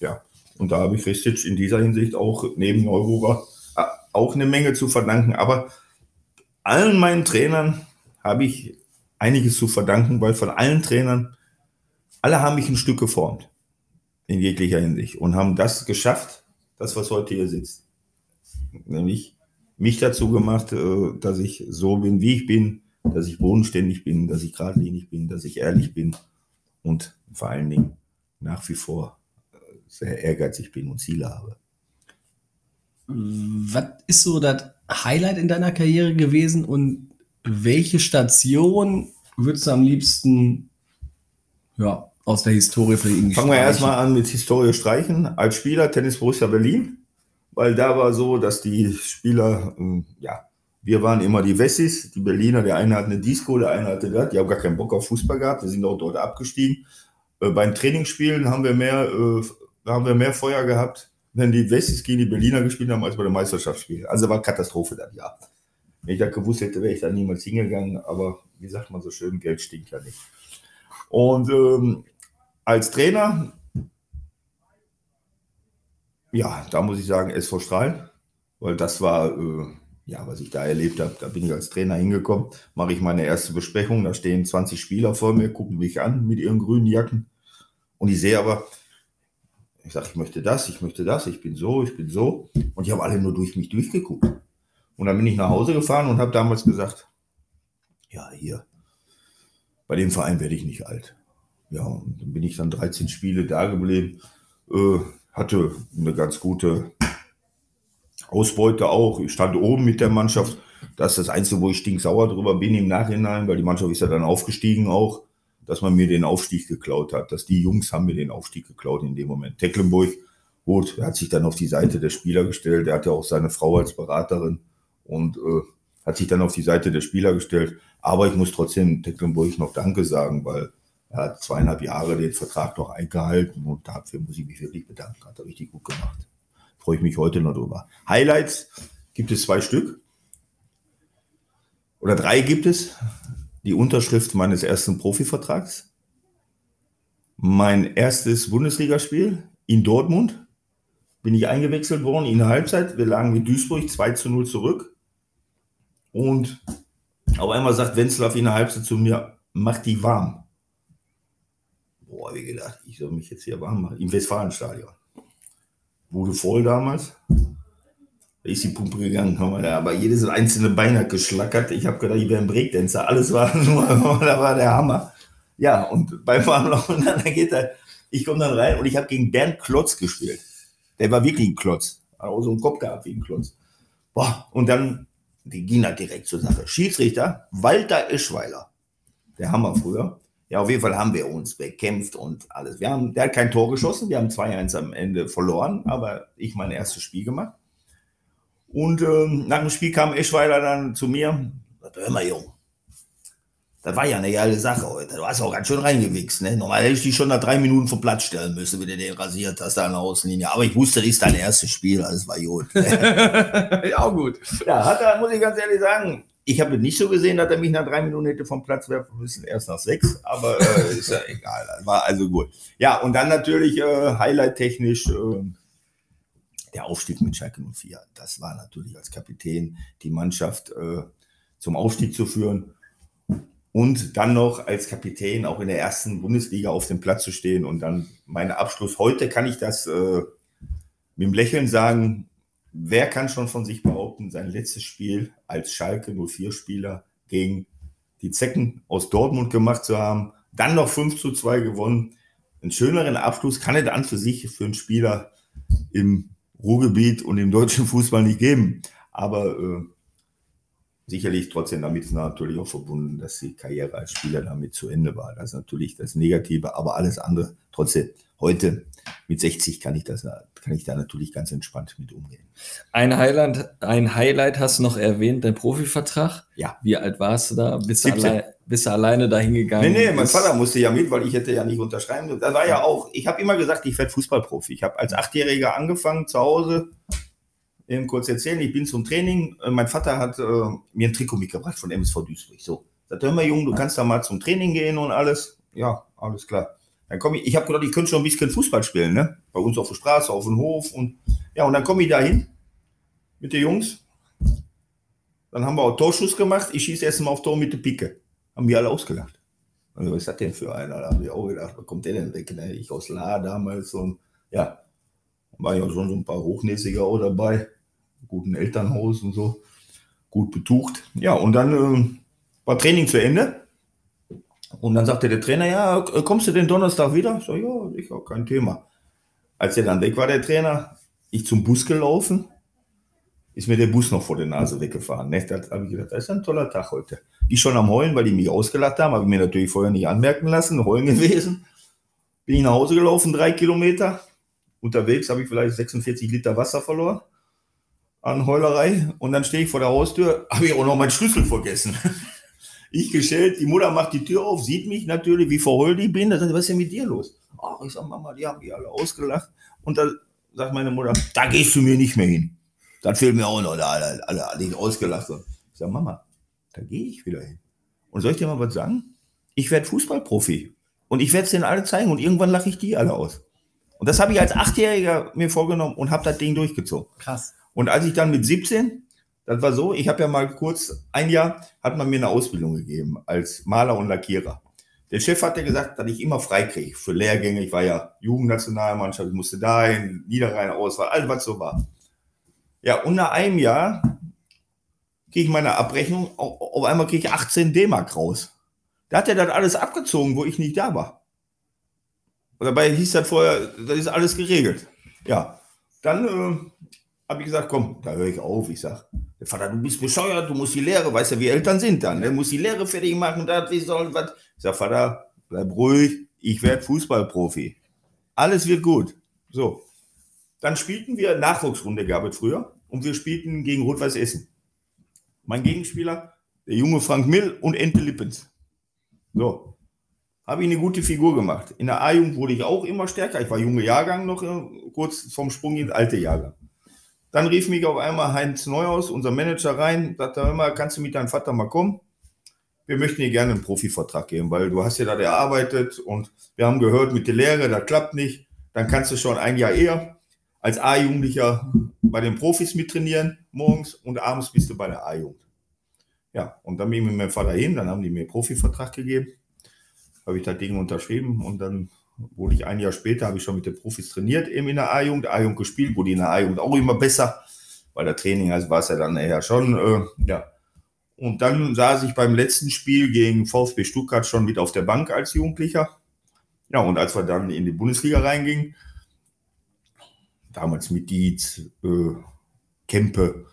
ja, und da habe ich Ristic in dieser Hinsicht auch neben Neururer äh, auch eine Menge zu verdanken. Aber allen meinen Trainern habe ich einiges zu verdanken, weil von allen Trainern, alle haben mich ein Stück geformt in jeglicher Hinsicht und haben das geschafft, das, was heute hier sitzt nämlich mich dazu gemacht, äh, dass ich so bin, wie ich bin, dass ich bodenständig bin, dass ich geradlinig bin, dass ich ehrlich bin und vor allen Dingen nach wie vor äh, sehr ehrgeizig bin und Ziele habe. Was ist so das Highlight in deiner Karriere gewesen und welche Station würdest du am liebsten ja, aus der Historie für ihn Fangen wir erstmal an mit Historie streichen. Als Spieler Tennis Borussia Berlin weil da war so, dass die Spieler, ähm, ja, wir waren immer die Wessis, die Berliner, der eine hat eine Disco, der eine hatte das, die haben gar keinen Bock auf Fußball gehabt, wir sind auch dort abgestiegen. Äh, bei den Trainingsspielen haben wir mehr, äh, haben wir mehr Feuer gehabt, wenn die Wessis gegen die Berliner gespielt haben, als bei der Meisterschaftsspiel. Also war Katastrophe dann, ja. Wenn ich das gewusst hätte, wäre ich da niemals hingegangen, aber wie sagt man so schön, Geld stinkt ja nicht. Und ähm, als Trainer ja, da muss ich sagen, SV Strahlen, weil das war, äh, ja, was ich da erlebt habe. Da bin ich als Trainer hingekommen, mache ich meine erste Besprechung. Da stehen 20 Spieler vor mir, gucken mich an mit ihren grünen Jacken. Und ich sehe aber, ich sage, ich möchte das, ich möchte das, ich bin so, ich bin so. Und die haben alle nur durch mich durchgeguckt. Und dann bin ich nach Hause gefahren und habe damals gesagt, ja, hier, bei dem Verein werde ich nicht alt. Ja, und dann bin ich dann 13 Spiele da geblieben. Äh, hatte eine ganz gute Ausbeute auch. Ich stand oben mit der Mannschaft. Das ist das Einzige, wo ich stinksauer drüber bin im Nachhinein, weil die Mannschaft ist ja dann aufgestiegen auch, dass man mir den Aufstieg geklaut hat. Dass die Jungs haben mir den Aufstieg geklaut in dem Moment. Tecklenburg, gut, er hat sich dann auf die Seite der Spieler gestellt. Er hatte auch seine Frau als Beraterin und äh, hat sich dann auf die Seite der Spieler gestellt. Aber ich muss trotzdem Tecklenburg noch Danke sagen, weil er hat zweieinhalb Jahre den Vertrag noch eingehalten und dafür muss ich mich wirklich bedanken. Hat er richtig gut gemacht. Freue ich mich heute noch drüber. Highlights gibt es zwei Stück. Oder drei gibt es. Die Unterschrift meines ersten Profivertrags. Mein erstes Bundesligaspiel in Dortmund. Bin ich eingewechselt worden in der Halbzeit. Wir lagen mit Duisburg 2 zu 0 zurück. Und auf einmal sagt Wenzlaff in der Halbzeit zu mir, mach die warm boah, wie gedacht, ich soll mich jetzt hier warm machen. Im Westfalenstadion. Wurde voll damals. Da ist die Pumpe gegangen, aber jedes einzelne Bein hat geschlackert. Ich habe gedacht, ich wäre ein Breakdancer. Alles war *laughs* nur, da war der Hammer. Ja, und beim Warmlaufen, *laughs* dann geht er, ich komme dann rein und ich habe gegen Bernd Klotz gespielt. Der war wirklich ein Klotz. Hat auch so einen Kopf gehabt wie ein Klotz. Boah, und dann, die ging halt direkt zur Sache. Schiedsrichter, Walter Eschweiler. Der Hammer früher. Ja, auf jeden Fall haben wir uns bekämpft und alles. Wir haben, der hat kein Tor geschossen, wir haben 2-1 am Ende verloren, aber ich mein erstes Spiel gemacht. Und ähm, nach dem Spiel kam Eschweiler dann zu mir, hör mal, Jung, das war ja eine geile Sache heute. Du hast auch ganz schön reingewichst. Ne? Normal hätte ich dich schon nach drei Minuten vom Platz stellen müssen, wenn du den rasiert hast da an der Außenlinie. Aber ich wusste, das ist dein erstes Spiel, alles war gut. *laughs* ja, auch gut. Ja, hat er, muss ich ganz ehrlich sagen, ich habe nicht so gesehen, dass er mich nach drei Minuten hätte vom Platz werfen müssen, erst nach sechs, aber äh, ist ja *laughs* egal. War also gut. Ja, und dann natürlich äh, highlight-technisch äh, der Aufstieg mit Schalke 04. Das war natürlich als Kapitän die Mannschaft äh, zum Aufstieg zu führen und dann noch als Kapitän auch in der ersten Bundesliga auf dem Platz zu stehen und dann mein Abschluss. Heute kann ich das äh, mit dem Lächeln sagen, Wer kann schon von sich behaupten, sein letztes Spiel als Schalke 04-Spieler gegen die Zecken aus Dortmund gemacht zu haben, dann noch 5 zu 2 gewonnen. Einen schöneren Abschluss kann es an für sich für einen Spieler im Ruhrgebiet und im deutschen Fußball nicht geben. Aber äh, sicherlich trotzdem damit ist natürlich auch verbunden, dass die Karriere als Spieler damit zu Ende war. Das ist natürlich das Negative, aber alles andere trotzdem. Heute mit 60 kann ich das, kann ich da natürlich ganz entspannt mit umgehen. Ein Highlight, ein Highlight hast du noch erwähnt, dein Profivertrag. Ja. Wie alt warst du da? Bist, du, 17. allein, bist du alleine da hingegangen? Nee, nee, mein Vater musste ja mit, weil ich hätte ja nicht unterschreiben. Das war ja auch, ich habe immer gesagt, ich werde Fußballprofi. Ich habe als Achtjähriger angefangen zu Hause. Eben kurz erzählen, ich bin zum Training. Äh, Mein Vater hat äh, mir ein Trikot mitgebracht von MSV Duisburg. So, sagt hör mal, Junge, du kannst da mal zum Training gehen und alles. Ja, alles klar. Dann komme ich, ich habe gedacht, ich könnte schon ein bisschen Fußball spielen, ne? Bei uns auf der Straße, auf dem Hof und ja, und dann komme ich da hin mit den Jungs. Dann haben wir auch Torschuss gemacht. Ich schieße erst mal auf Tor mit der Picke. Haben wir alle ausgelacht. Also, was ist das denn für einer? Da haben wir auch gedacht, was kommt der denn weg? Ne? Ich aus La damals und ja, war ja schon so ein paar Hochnäsige auch dabei. Guten Elternhaus und so. Gut betucht. Ja, und dann ähm, war Training zu Ende. Und dann sagte der Trainer, ja, äh, kommst du denn Donnerstag wieder? Ich so, ja, ich habe kein Thema. Als er dann weg war, der Trainer, ich zum Bus gelaufen, ist mir der Bus noch vor der Nase weggefahren. Ne? Da habe ich gedacht, das ist ein toller Tag heute. Ich schon am Heulen, weil die mich ausgelacht haben, habe ich mir natürlich vorher nicht anmerken lassen, heulen gewesen. Bin ich nach Hause gelaufen, drei Kilometer. Unterwegs habe ich vielleicht 46 Liter Wasser verloren an Heulerei. Und dann stehe ich vor der Haustür, habe ich auch noch meinen Schlüssel vergessen. *laughs* Ich gestellt, die Mutter macht die Tür auf, sieht mich natürlich, wie verheult ich bin. Da sagt was ist denn mit dir los? Ach, ich sag, Mama, die haben mich alle ausgelacht. Und dann sagt meine Mutter, da gehst du mir nicht mehr hin. Dann fehlen mir auch noch alle, alle, alle, alle ausgelacht. Ich sag, Mama, da gehe ich wieder hin. Und soll ich dir mal was sagen? Ich werde Fußballprofi. Und ich werde es denen alle zeigen und irgendwann lache ich die alle aus. Und das habe ich als Achtjähriger mir vorgenommen und habe das Ding durchgezogen. Krass. Und als ich dann mit 17, das war so, ich habe ja mal kurz, ein Jahr hat man mir eine Ausbildung gegeben als Maler und Lackierer. Der Chef hat ja gesagt, dass ich immer frei kriege für Lehrgänge. Ich war ja Jugendnationalmannschaft, ich musste dahin, Niederrhein Auswahl, alles was so war. Ja, und nach einem Jahr kriege ich meine Abrechnung, auf auf einmal kriege ich 18 D-Mark raus. Da hat er dann alles abgezogen, wo ich nicht da war. Dabei hieß das vorher, das ist alles geregelt. Ja, dann äh, habe ich gesagt, komm, da höre ich auf. Ich sag, der Vater, du bist bescheuert, du musst die Lehre, weißt ja, wie Eltern sind dann, ne? muss die Lehre fertig machen, das, wie soll, was. Ich sag, Vater, bleib ruhig, ich werde Fußballprofi. Alles wird gut. So. Dann spielten wir, Nachwuchsrunde gab es früher, und wir spielten gegen Rot-Weiß Essen. Mein Gegenspieler, der junge Frank Mill und Ente Lippens. So. Habe ich eine gute Figur gemacht. In der A-Jugend wurde ich auch immer stärker. Ich war junge Jahrgang noch, äh, kurz vom Sprung ins alte Jahrgang. Dann rief mich auf einmal Heinz Neuhaus, unser Manager, rein, sagte immer, kannst du mit deinem Vater mal kommen? Wir möchten dir gerne einen Profivertrag geben, weil du hast ja da erarbeitet und wir haben gehört, mit der Lehre, das klappt nicht. Dann kannst du schon ein Jahr eher als A-Jugendlicher bei den Profis mittrainieren, morgens und abends bist du bei der A-Jugend. Ja, und dann bin ich mit meinem Vater hin, dann haben die mir einen Profivertrag gegeben, habe ich das Ding unterschrieben und dann wurde ich ein Jahr später, habe ich schon mit den Profis trainiert, eben in der A-Jugend, A-Jugend gespielt, wurde in der A-Jugend auch immer besser, weil der Training, also war es ja dann eher schon, äh, ja. Und dann saß ich beim letzten Spiel gegen VfB Stuttgart schon mit auf der Bank als Jugendlicher. Ja, und als wir dann in die Bundesliga reingingen, damals mit Dietz, äh, Kempe,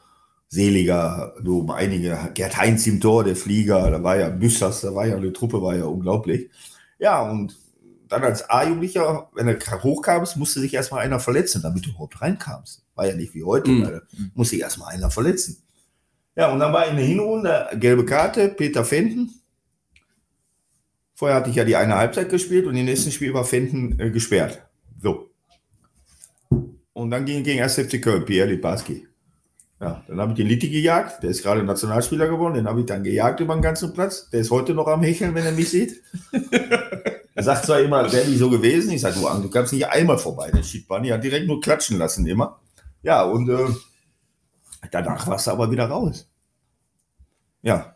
Seliger, so einige, Gerd Heinz im Tor, der Flieger, da war ja Büssers, da war ja eine Truppe, war ja unglaublich. Ja, und dann als A-Jugendlicher, wenn du hochkamst, musste sich erstmal einer verletzen, damit du überhaupt reinkamst. War ja nicht wie heute, Mhm. musste sich erstmal einer verletzen. Ja, und dann war in der Hinrunde gelbe Karte, Peter Fenton. Vorher hatte ich ja die eine Halbzeit gespielt und im nächsten Spiel war Fenton äh, gesperrt. So. Und dann ging gegen 1. FC Köln, Pierre Lipaski. Ja, dann habe ich den Litti gejagt, der ist gerade Nationalspieler geworden, den habe ich dann gejagt über den ganzen Platz. Der ist heute noch am Hecheln, wenn er mich sieht. *laughs* er sagt zwar immer, wäre nicht so gewesen. Ich sage, du, du kannst nicht einmal vorbei. Der Schiedbahn, hat direkt nur klatschen lassen immer. Ja, und äh, danach warst du aber wieder raus. Ja.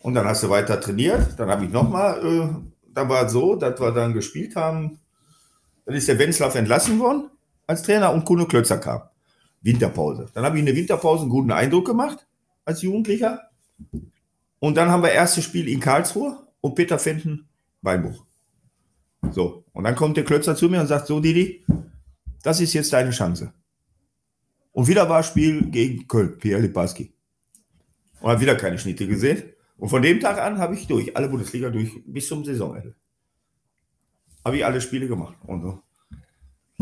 Und dann hast du weiter trainiert. Dann habe ich nochmal, äh, da war es so, dass wir dann gespielt haben. Dann ist der Wenzlaff entlassen worden als Trainer und Kuno Klötzer kam. Winterpause. Dann habe ich in der Winterpause einen guten Eindruck gemacht als Jugendlicher. Und dann haben wir erstes Spiel in Karlsruhe und Peter Fenton Beinbruch. So, und dann kommt der Klötzer zu mir und sagt, so Didi, das ist jetzt deine Chance. Und wieder war Spiel gegen Köln, Pierre Lipaski. Und habe wieder keine Schnitte gesehen. Und von dem Tag an habe ich durch, alle Bundesliga durch, bis zum Saisonende. Habe ich alle Spiele gemacht. Und so.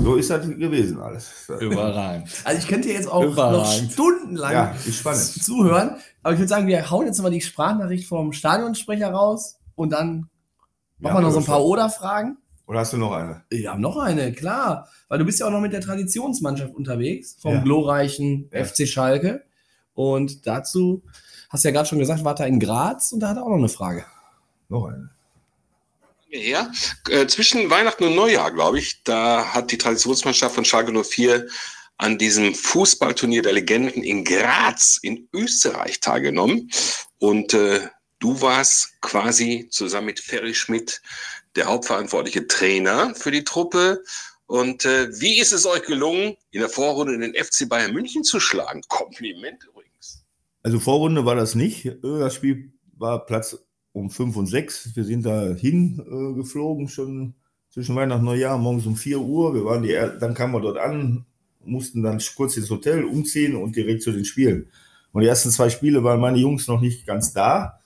So ist das gewesen alles. Überragend. Also ich könnte jetzt auch noch Überragend. stundenlang Ja, zuhören, aber ich würde sagen, wir hauen jetzt nochmal die Sprachnachricht vom Stadionsprecher raus und dann machen wir noch so ein paar Oder-Fragen. Oder hast du noch eine? Ja, noch eine, klar. Weil du bist ja auch noch mit der Traditionsmannschaft unterwegs, vom Ja. glorreichen Ja. FC Schalke. Und dazu hast du ja gerade schon gesagt, war da in Graz und da hat er auch noch eine Frage. Noch eine. Her. Äh, zwischen Weihnachten und Neujahr, glaube ich, da hat die Traditionsmannschaft von Schalke 04 an diesem Fußballturnier der Legenden in Graz in Österreich teilgenommen. Und äh, du warst quasi zusammen mit Ferry Schmidt der hauptverantwortliche Trainer für die Truppe. Und äh, wie ist es euch gelungen, in der Vorrunde den FC Bayern München zu schlagen? Kompliment übrigens. Also Vorrunde war das nicht. Das Spiel war Platz um 5 und 6. Wir sind da hingeflogen, äh, schon zwischen Weihnachten und Neujahr, morgens um 4 Uhr. Wir waren die, dann kamen wir dort an, mussten dann kurz ins Hotel umziehen und direkt zu den Spielen. Und die ersten zwei Spiele waren meine Jungs noch nicht ganz da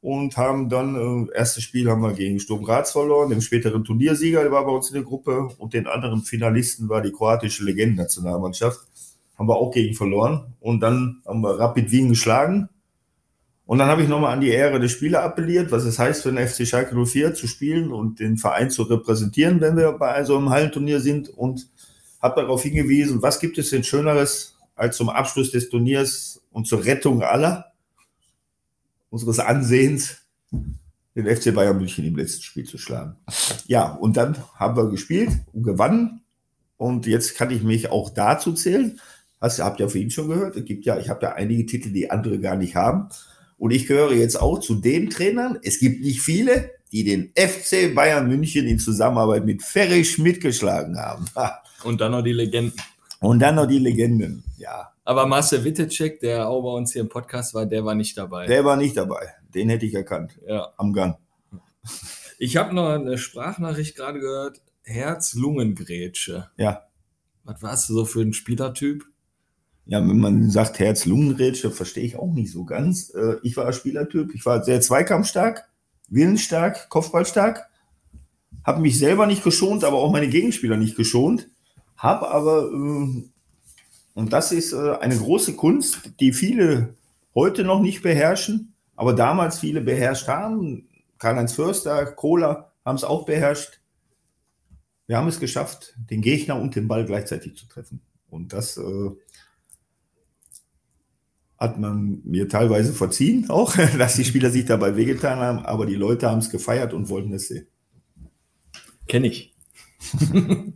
und haben dann, äh, erstes Spiel haben wir gegen Sturm Graz verloren, den späteren Turniersieger, der war bei uns in der Gruppe und den anderen Finalisten war die kroatische Legendennationalmannschaft. Haben wir auch gegen verloren und dann haben wir Rapid Wien geschlagen und dann habe ich nochmal an die Ehre der Spieler appelliert, was es heißt für den FC Schalke 04 zu spielen und den Verein zu repräsentieren, wenn wir bei so einem Hallenturnier sind und habe darauf hingewiesen, was gibt es denn Schöneres als zum Abschluss des Turniers und zur Rettung aller unseres Ansehens den FC Bayern München im letzten Spiel zu schlagen. Ja, und dann haben wir gespielt und gewonnen und jetzt kann ich mich auch dazu zählen. Hast, habt ihr vorhin schon gehört, es gibt ja, ich habe ja einige Titel, die andere gar nicht haben. Und ich gehöre jetzt auch zu den Trainern. Es gibt nicht viele, die den FC Bayern München in Zusammenarbeit mit Ferry Schmidt geschlagen haben. Ha. Und dann noch die Legenden. Und dann noch die Legenden. Ja, Aber Marcel Wittecek, der auch bei uns hier im Podcast war, der war nicht dabei. der war nicht dabei. Den hätte ich erkannt ja. am Gang. Ich habe noch eine Sprachnachricht gerade gehört. Herz-Lungen-Grätsche. Ja. Was warst du so für ein Spielertyp? Ja, wenn man sagt Herz-Lungen-Rätsche, verstehe ich auch nicht so ganz. Äh, Ich war Spielertyp. Ich war sehr zweikampfstark, willensstark, kopfballstark. Habe mich selber nicht geschont, aber auch meine Gegenspieler nicht geschont. Habe aber, äh, und das ist äh, eine große Kunst, die viele heute noch nicht beherrschen, aber damals viele beherrscht haben. Karl-Heinz Förster, Kohler haben es auch beherrscht. Wir haben es geschafft, den Gegner und den Ball gleichzeitig zu treffen. Und das hat man mir teilweise verziehen, auch, *laughs* dass die Spieler sich dabei wehgetan haben, aber die Leute haben es gefeiert und wollten es sehen. Kenne ich. *laughs*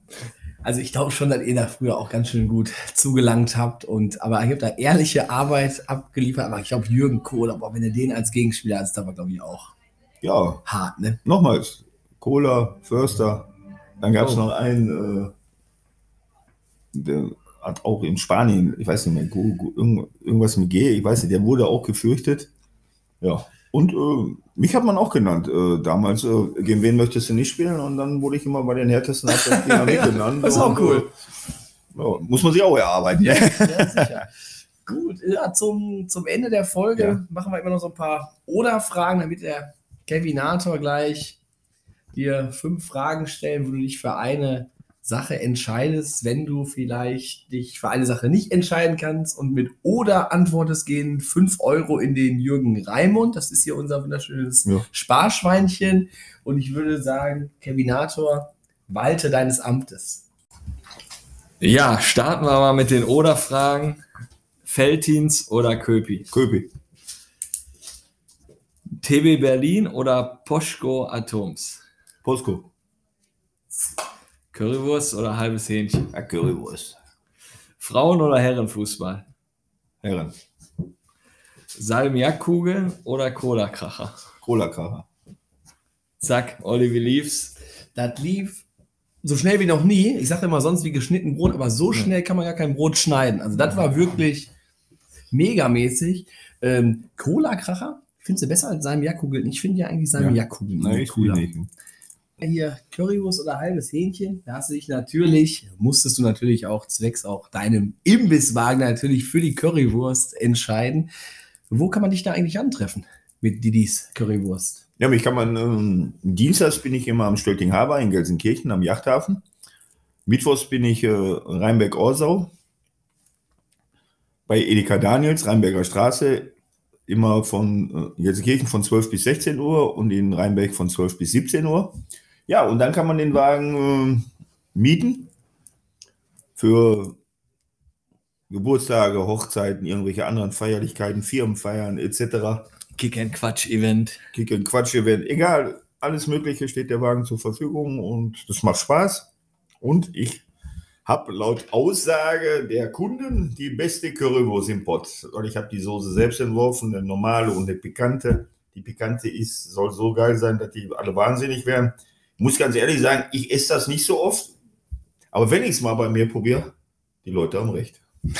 Also ich glaube schon, dass ihr da früher auch ganz schön gut zugelangt habt und aber ihr habt da ehrliche Arbeit abgeliefert. Aber ich glaube, Jürgen Kohl, aber wenn er den als Gegenspieler hat, da war glaube ich auch Ja, hart, ne? nochmals, Kohler, Förster, dann gab es Oh. noch einen, äh, der hat auch in Spanien, ich weiß nicht mehr, irgendwas mit G, ich weiß nicht, der wurde auch gefürchtet. Ja, und äh, mich hat man auch genannt äh, damals, äh, gegen wen möchtest du nicht spielen? Und dann wurde ich immer bei den härtesten Abwehrspielern mitgenannt. *laughs* das ist auch Und, cool. Äh, ja, muss man sich auch erarbeiten. *laughs* Ja, sicher. Gut, ja, zum, zum Ende der Folge Ja. machen wir immer noch so ein paar Oder-Fragen, damit der Kevinator gleich dir fünf Fragen stellen, wo du dich für eine Sache entscheidest. Wenn du vielleicht dich für eine Sache nicht entscheiden kannst und mit Oder antwortest, gehen fünf Euro in den Jürgen Raimund. Das ist hier unser wunderschönes Ja. Sparschweinchen. Und ich würde sagen, Kevinator, walte deines Amtes. Ja, starten wir mal mit den Oder-Fragen. Feltins oder Köpi? Köpi, TB Berlin oder Poschko Atoms? Posko, Currywurst oder halbes Hähnchen? ja, Currywurst, Frauen- oder Herrenfußball? Herren, Salmiakkugeln oder Cola-Kracher? Cola-Kracher. Zack, Oliver Leaves. Das lief so schnell wie noch nie. Ich sage immer sonst wie geschnitten Brot, aber so schnell kann man gar kein Brot schneiden. Also das war wirklich megamäßig. Ähm, Cola-Kracher Findest du besser als Salmiakkugeln? Ich finde ja eigentlich Salmiakkugeln Nein, ich cooler. nicht. Hier Currywurst oder halbes Hähnchen, da hast du dich natürlich, musstest du natürlich auch zwecks auch deinem Imbisswagen natürlich für die Currywurst entscheiden. Wo kann man dich da eigentlich antreffen mit Didis Currywurst? Ja, mich kann man, ähm, dienstags bin ich immer am Stölting-Haber in Gelsenkirchen am Yachthafen. Mittwochs bin ich äh, Rheinberg-Orsau bei Edeka Daniels, Rheinberger Straße, immer von äh, Gelsenkirchen von 12 bis 16 Uhr und in Rheinberg von 12 bis 17 Uhr. Ja, und dann kann man den Wagen äh, mieten für Geburtstage, Hochzeiten, irgendwelche anderen Feierlichkeiten, Firmenfeiern etc. Kick and Quatsch Event. Kick and Quatsch Event, egal, alles Mögliche steht der Wagen zur Verfügung und das macht Spaß. Und ich habe laut Aussage der Kunden die beste Currywurst im Pott. Und ich habe die Soße selbst entworfen, eine normale und eine pikante. Die pikante ist, soll so geil sein, dass die alle wahnsinnig werden. Ich muss ganz ehrlich sagen, ich esse das nicht so oft. Aber wenn ich es mal bei mir probiere, die Leute haben recht. *laughs*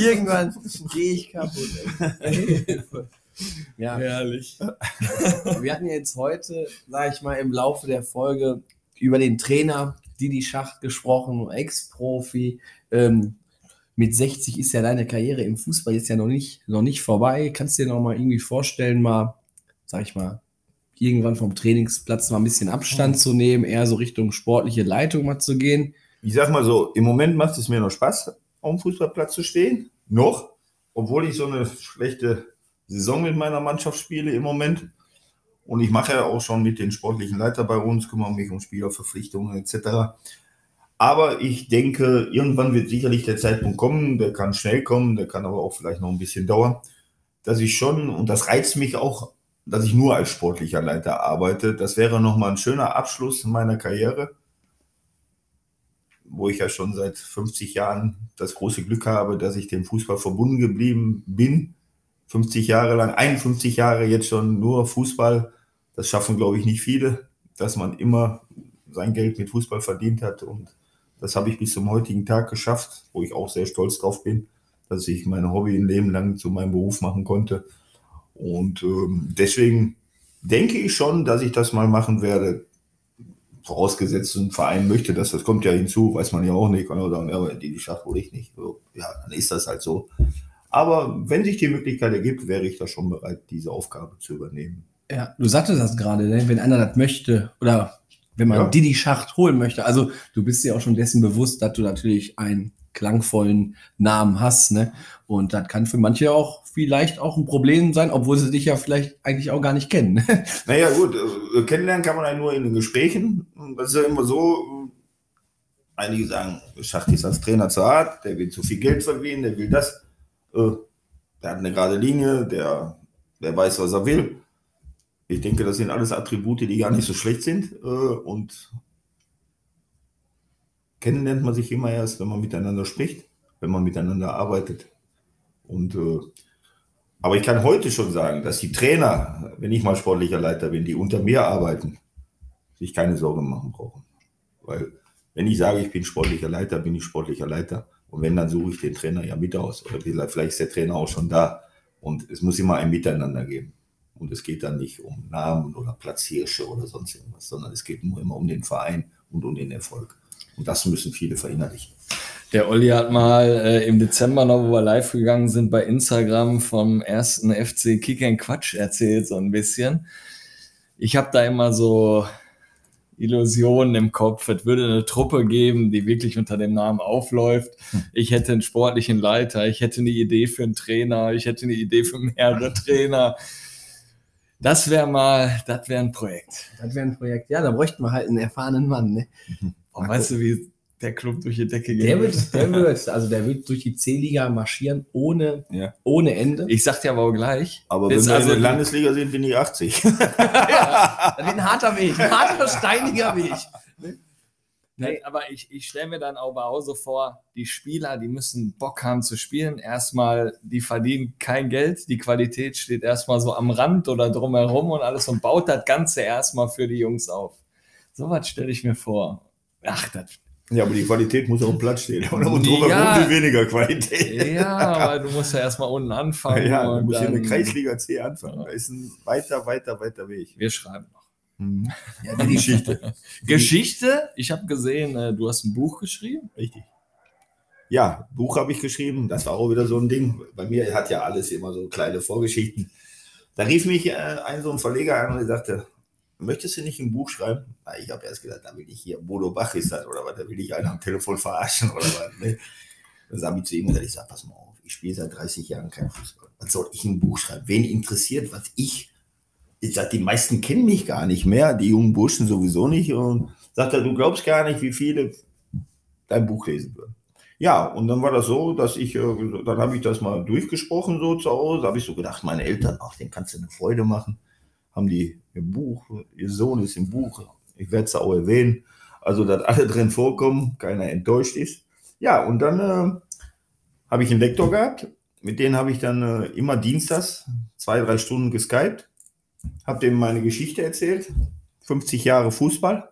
Irgendwann gehe ich kaputt. ja, Herrlich. wir hatten jetzt heute, sage ich mal, im Laufe der Folge über den Trainer Didi Schacht gesprochen, Ex-Profi. Ähm, mit 60 ist ja deine Karriere im Fußball jetzt ja noch nicht, noch nicht vorbei. Kannst du dir noch mal irgendwie vorstellen, mal, sag ich mal, irgendwann vom Trainingsplatz mal ein bisschen Abstand zu nehmen, eher so Richtung sportliche Leitung mal zu gehen? Ich sag mal so, im Moment macht es mir noch Spaß, auf dem Fußballplatz zu stehen. Noch, obwohl ich so eine schlechte Saison mit meiner Mannschaft spiele im Moment. Und ich mache ja auch schon mit den sportlichen Leiter bei uns, kümmere mich um Spielerverpflichtungen etc. Aber ich denke, irgendwann wird sicherlich der Zeitpunkt kommen, der kann schnell kommen, der kann aber auch vielleicht noch ein bisschen dauern, dass ich schon, und das reizt mich auch, dass ich nur als sportlicher Leiter arbeite. Das wäre nochmal ein schöner Abschluss meiner Karriere, wo ich ja schon seit 50 Jahren das große Glück habe, dass ich dem Fußball verbunden geblieben bin. 50 Jahre lang, 51 Jahre jetzt schon nur Fußball. Das schaffen, glaube ich, nicht viele, dass man immer sein Geld mit Fußball verdient hat. Und das habe ich bis zum heutigen Tag geschafft, wo ich auch sehr stolz drauf bin, dass ich mein Hobby ein Leben lang zu meinem Beruf machen konnte. Und ähm, deswegen denke ich schon, dass ich das mal machen werde. Vorausgesetzt, ein Verein möchte das, das kommt ja hinzu, weiß man ja auch nicht. Kann auch sagen, ja, die, die schafft ich nicht. Ja, dann ist das halt so. Aber wenn sich die Möglichkeit ergibt, wäre ich da schon bereit, diese Aufgabe zu übernehmen. Ja, du sagtest das gerade, ne? wenn einer das möchte oder wenn man Ja. Didi Schacht holen möchte. Also du bist dir auch schon dessen bewusst, dass du natürlich einen klangvollen Namen hast. Ne? Und das kann für manche auch vielleicht auch ein Problem sein, obwohl sie dich ja vielleicht eigentlich auch gar nicht kennen. *laughs* Naja, gut, äh, kennenlernen kann man ja nur in den Gesprächen. Das ist ja immer so, äh, einige sagen, Schacht ist als Trainer zu hart, der will zu viel Geld verdienen, der will das. Äh, Der hat eine gerade Linie, der, der weiß, was er will. Ich denke, das sind alles Attribute, die gar nicht so schlecht sind. äh, Und kennenlernt man sich immer erst, wenn man miteinander spricht, wenn man miteinander arbeitet. Und äh, aber ich kann heute schon sagen, dass die Trainer, wenn ich mal sportlicher Leiter bin, die unter mir arbeiten, sich keine Sorgen machen brauchen. Weil wenn ich sage, ich bin sportlicher Leiter, bin ich sportlicher Leiter. Und wenn, dann suche ich den Trainer ja mit aus. Oder vielleicht ist der Trainer auch schon da. Und es muss immer ein Miteinander geben. Und es geht dann nicht um Namen oder Platzhirsche oder sonst irgendwas, sondern es geht nur immer um den Verein und um den Erfolg. Und das müssen viele verinnerlichen. Der Olli hat mal äh, im Dezember noch, wo wir live gegangen sind, bei Instagram vom ersten FC Kick and Quatsch erzählt, so ein bisschen. Ich habe da immer so Illusionen im Kopf. Es würde eine Truppe geben, die wirklich unter dem Namen aufläuft. Ich hätte einen sportlichen Leiter, ich hätte eine Idee für einen Trainer, ich hätte eine Idee für mehrere *laughs* Trainer. Das wäre mal, das wäre ein Projekt. das wäre ein Projekt. Ja, da bräuchten wir halt einen erfahrenen Mann. Ne? *laughs* Und weißt du, wie der Club durch die Decke geht? Der wird, der wird, also der wird durch die C-Liga marschieren ohne, Ja. ohne Ende. Ich sag dir aber auch gleich. Aber wenn wir also- in der Landesliga sind, bin ich 80. *laughs* Das wird ein harter Weg, ein harter, steiniger Weg. Nee, aber ich, ich stelle mir dann auch bei Hause vor, die Spieler, die müssen Bock haben zu spielen. Erstmal, die verdienen kein Geld, die Qualität steht erstmal so am Rand oder drumherum und alles und baut das Ganze erstmal für die Jungs auf. Sowas stelle ich mir vor. Ach, das Ja, aber die Qualität muss auch im Platz stehen. Und drüber Ja. weniger Qualität. Ja, *laughs* aber du musst ja erstmal unten anfangen. Ja, du musst in der dann- Kreisliga C anfangen. Da ist ein weiter, weiter, weiter Weg. Wir schreiben Mhm. Ja, die Geschichte. *laughs* Geschichte, ich habe gesehen, äh, du hast ein Buch geschrieben. Richtig. Ja, Buch habe ich geschrieben. Das war auch wieder so ein Ding. Bei mir hat ja alles immer so kleine Vorgeschichten. Da rief mich äh, ein so ein Verleger an und sagte, möchtest du nicht ein Buch schreiben? Na, ich habe erst gedacht, da will ich hier, Bodo Bach ist das oder was, da will ich einen am Telefon verarschen oder was. Ne? Dann habe ich zu ihm gesagt, ich sage, pass mal auf, ich spiele seit 30 Jahren kein Fußball. Was soll ich ein Buch schreiben? Wen interessiert, was ich ich sag, die meisten kennen mich gar nicht mehr, die jungen Burschen sowieso nicht. Und sagt er, du glaubst gar nicht, wie viele dein Buch lesen würden. Ja, und dann war das so, dass ich, äh, dann habe ich das mal durchgesprochen so zu Hause, habe ich so gedacht, meine Eltern, ach, den kannst du eine Freude machen. Haben die im Buch, ihr Sohn ist im Buch, ich werde es auch erwähnen, also dass alle drin vorkommen, keiner enttäuscht ist. Ja, und dann äh, habe ich einen Lektor gehabt, mit denen habe ich dann äh, immer dienstags zwei, drei Stunden geskypt habe dem meine Geschichte erzählt, 50 Jahre Fußball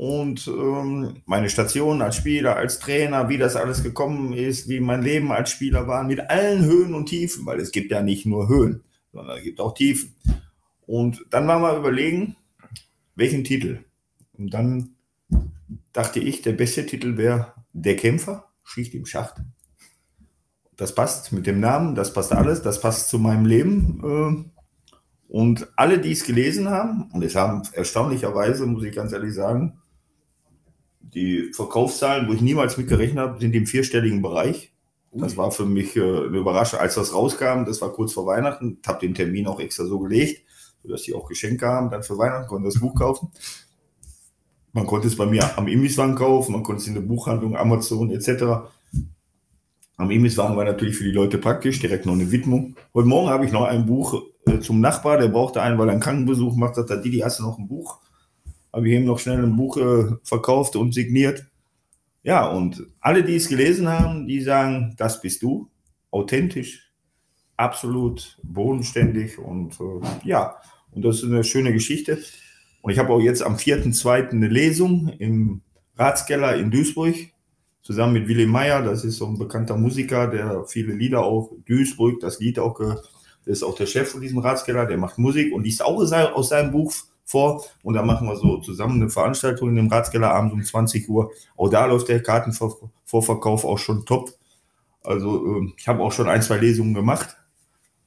und ähm, meine Station als Spieler, als Trainer, wie das alles gekommen ist, wie mein Leben als Spieler war, mit allen Höhen und Tiefen, weil es gibt ja nicht nur Höhen, sondern es gibt auch Tiefen. Und dann waren wir überlegen, welchen Titel. Und dann dachte ich, der beste Titel wäre Der Kämpfer, Schicht im Schacht. Das passt mit dem Namen, das passt alles, das passt zu meinem Leben. Und alle, die es gelesen haben, und es haben erstaunlicherweise, muss ich ganz ehrlich sagen, die Verkaufszahlen, wo ich niemals mit gerechnet habe, sind im vierstelligen Bereich. Das war für mich äh, eine Überraschung, als das rauskam. Das war kurz vor Weihnachten. Ich habe den Termin auch extra so gelegt, sodass die auch Geschenke haben. Dann für Weihnachten konnten das Buch kaufen. Man konnte es bei mir am Imbisswagen kaufen, man konnte es in der Buchhandlung, Amazon etc. Am Imbisswagen war natürlich für die Leute praktisch, direkt noch eine Widmung. Heute Morgen habe ich noch ein Buch äh, zum Nachbar, der brauchte einen, weil er einen Krankenbesuch macht. Sagt er, Didi, hast du noch ein Buch? Habe ich ihm noch schnell ein Buch äh, verkauft und signiert. Ja, und alle, die es gelesen haben, die sagen, das bist du. Authentisch, absolut bodenständig und äh, ja, und das ist eine schöne Geschichte. Und ich habe auch jetzt am 4.2. eine Lesung im Ratskeller in Duisburg zusammen mit Willy Meyer. Das ist so ein bekannter Musiker, der viele Lieder auch, Duisburg, das Lied auch, der ist auch der Chef von diesem Ratskeller, der macht Musik und liest auch aus sein- aus seinem Buch vor. Und da machen wir so zusammen eine Veranstaltung in dem Ratskeller abends um 20 Uhr. Auch da läuft der Kartenvorverkauf auch schon top. Also ähm, ich habe auch schon ein, zwei Lesungen gemacht.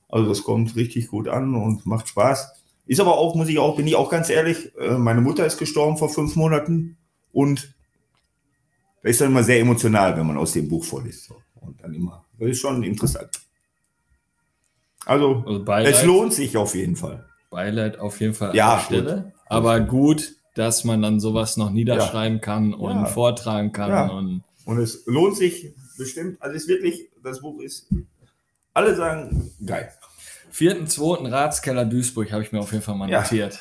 Also das kommt richtig gut an und macht Spaß. Ist aber auch, muss ich auch, bin ich auch ganz ehrlich, äh, meine Mutter ist gestorben vor fünf Monaten und da ist dann immer sehr emotional, wenn man aus dem Buch vorliest. Und dann immer, das ist schon interessant. Also, Also Beileid, es lohnt sich auf jeden Fall. Beileid auf jeden Fall Ja, an der Stelle. Aber gut, dass man dann sowas noch niederschreiben kann und Ja. vortragen kann. Ja. Und Und es lohnt sich bestimmt. Also es ist wirklich, das Buch ist, alle sagen, geil. vierten, zweiten Ratskeller Duisburg habe ich mir auf jeden Fall mal Ja. notiert.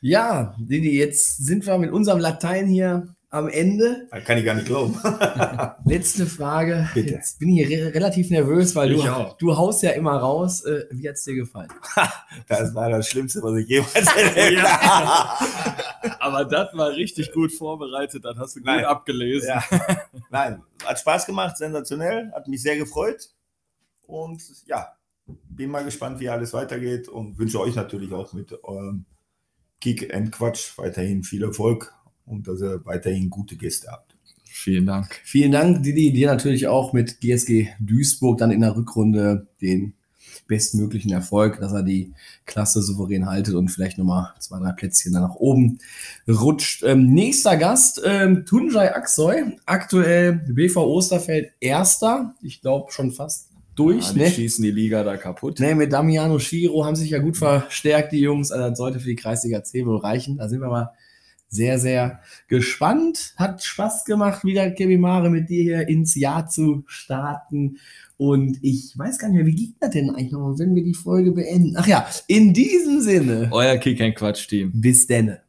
Ja, Didi, jetzt sind wir mit unserem Latein hier am Ende. Das kann ich gar nicht glauben. *laughs* Letzte Frage. Bitte. Jetzt bin ich re relativ nervös, weil Ich du, auch. du haust ja immer raus. Äh, wie hat es dir gefallen? *laughs* Das war das Schlimmste, was ich jemals *laughs* erlebt habe. Aber das war richtig gut vorbereitet, das hast du gut Nein. abgelesen. Ja. Nein, hat Spaß gemacht, sensationell, hat mich sehr gefreut. Und ja, bin mal gespannt, wie alles weitergeht und wünsche euch natürlich auch mit eurem Kick and Quatsch weiterhin viel Erfolg und dass ihr weiterhin gute Gäste habt. Vielen Dank. Vielen Dank, Didi. Dir natürlich auch mit GSG Duisburg dann in der Rückrunde den bestmöglichen Erfolg, dass er die Klasse souverän haltet und vielleicht nochmal zwei, drei Plätzchen dann nach oben rutscht. Ähm, nächster Gast, ähm, Tunjai Aksoy, aktuell BV Osterfeld Erster. Ich glaube schon fast durch. Ja, die ne? schießen die Liga da kaputt. Ne, mit Damiano Schiro haben sich ja gut verstärkt, die Jungs. Also das sollte für die Kreisliga C wohl reichen. Da sind wir mal sehr, sehr gespannt. Hat Spaß gemacht, wieder Kevin Mare mit dir hier ins Jahr zu starten. Und ich weiß gar nicht mehr, wie ging das denn eigentlich noch, wenn wir die Folge beenden? Ach ja, in diesem Sinne, Euer Kick and Quatsch Team. bis denne.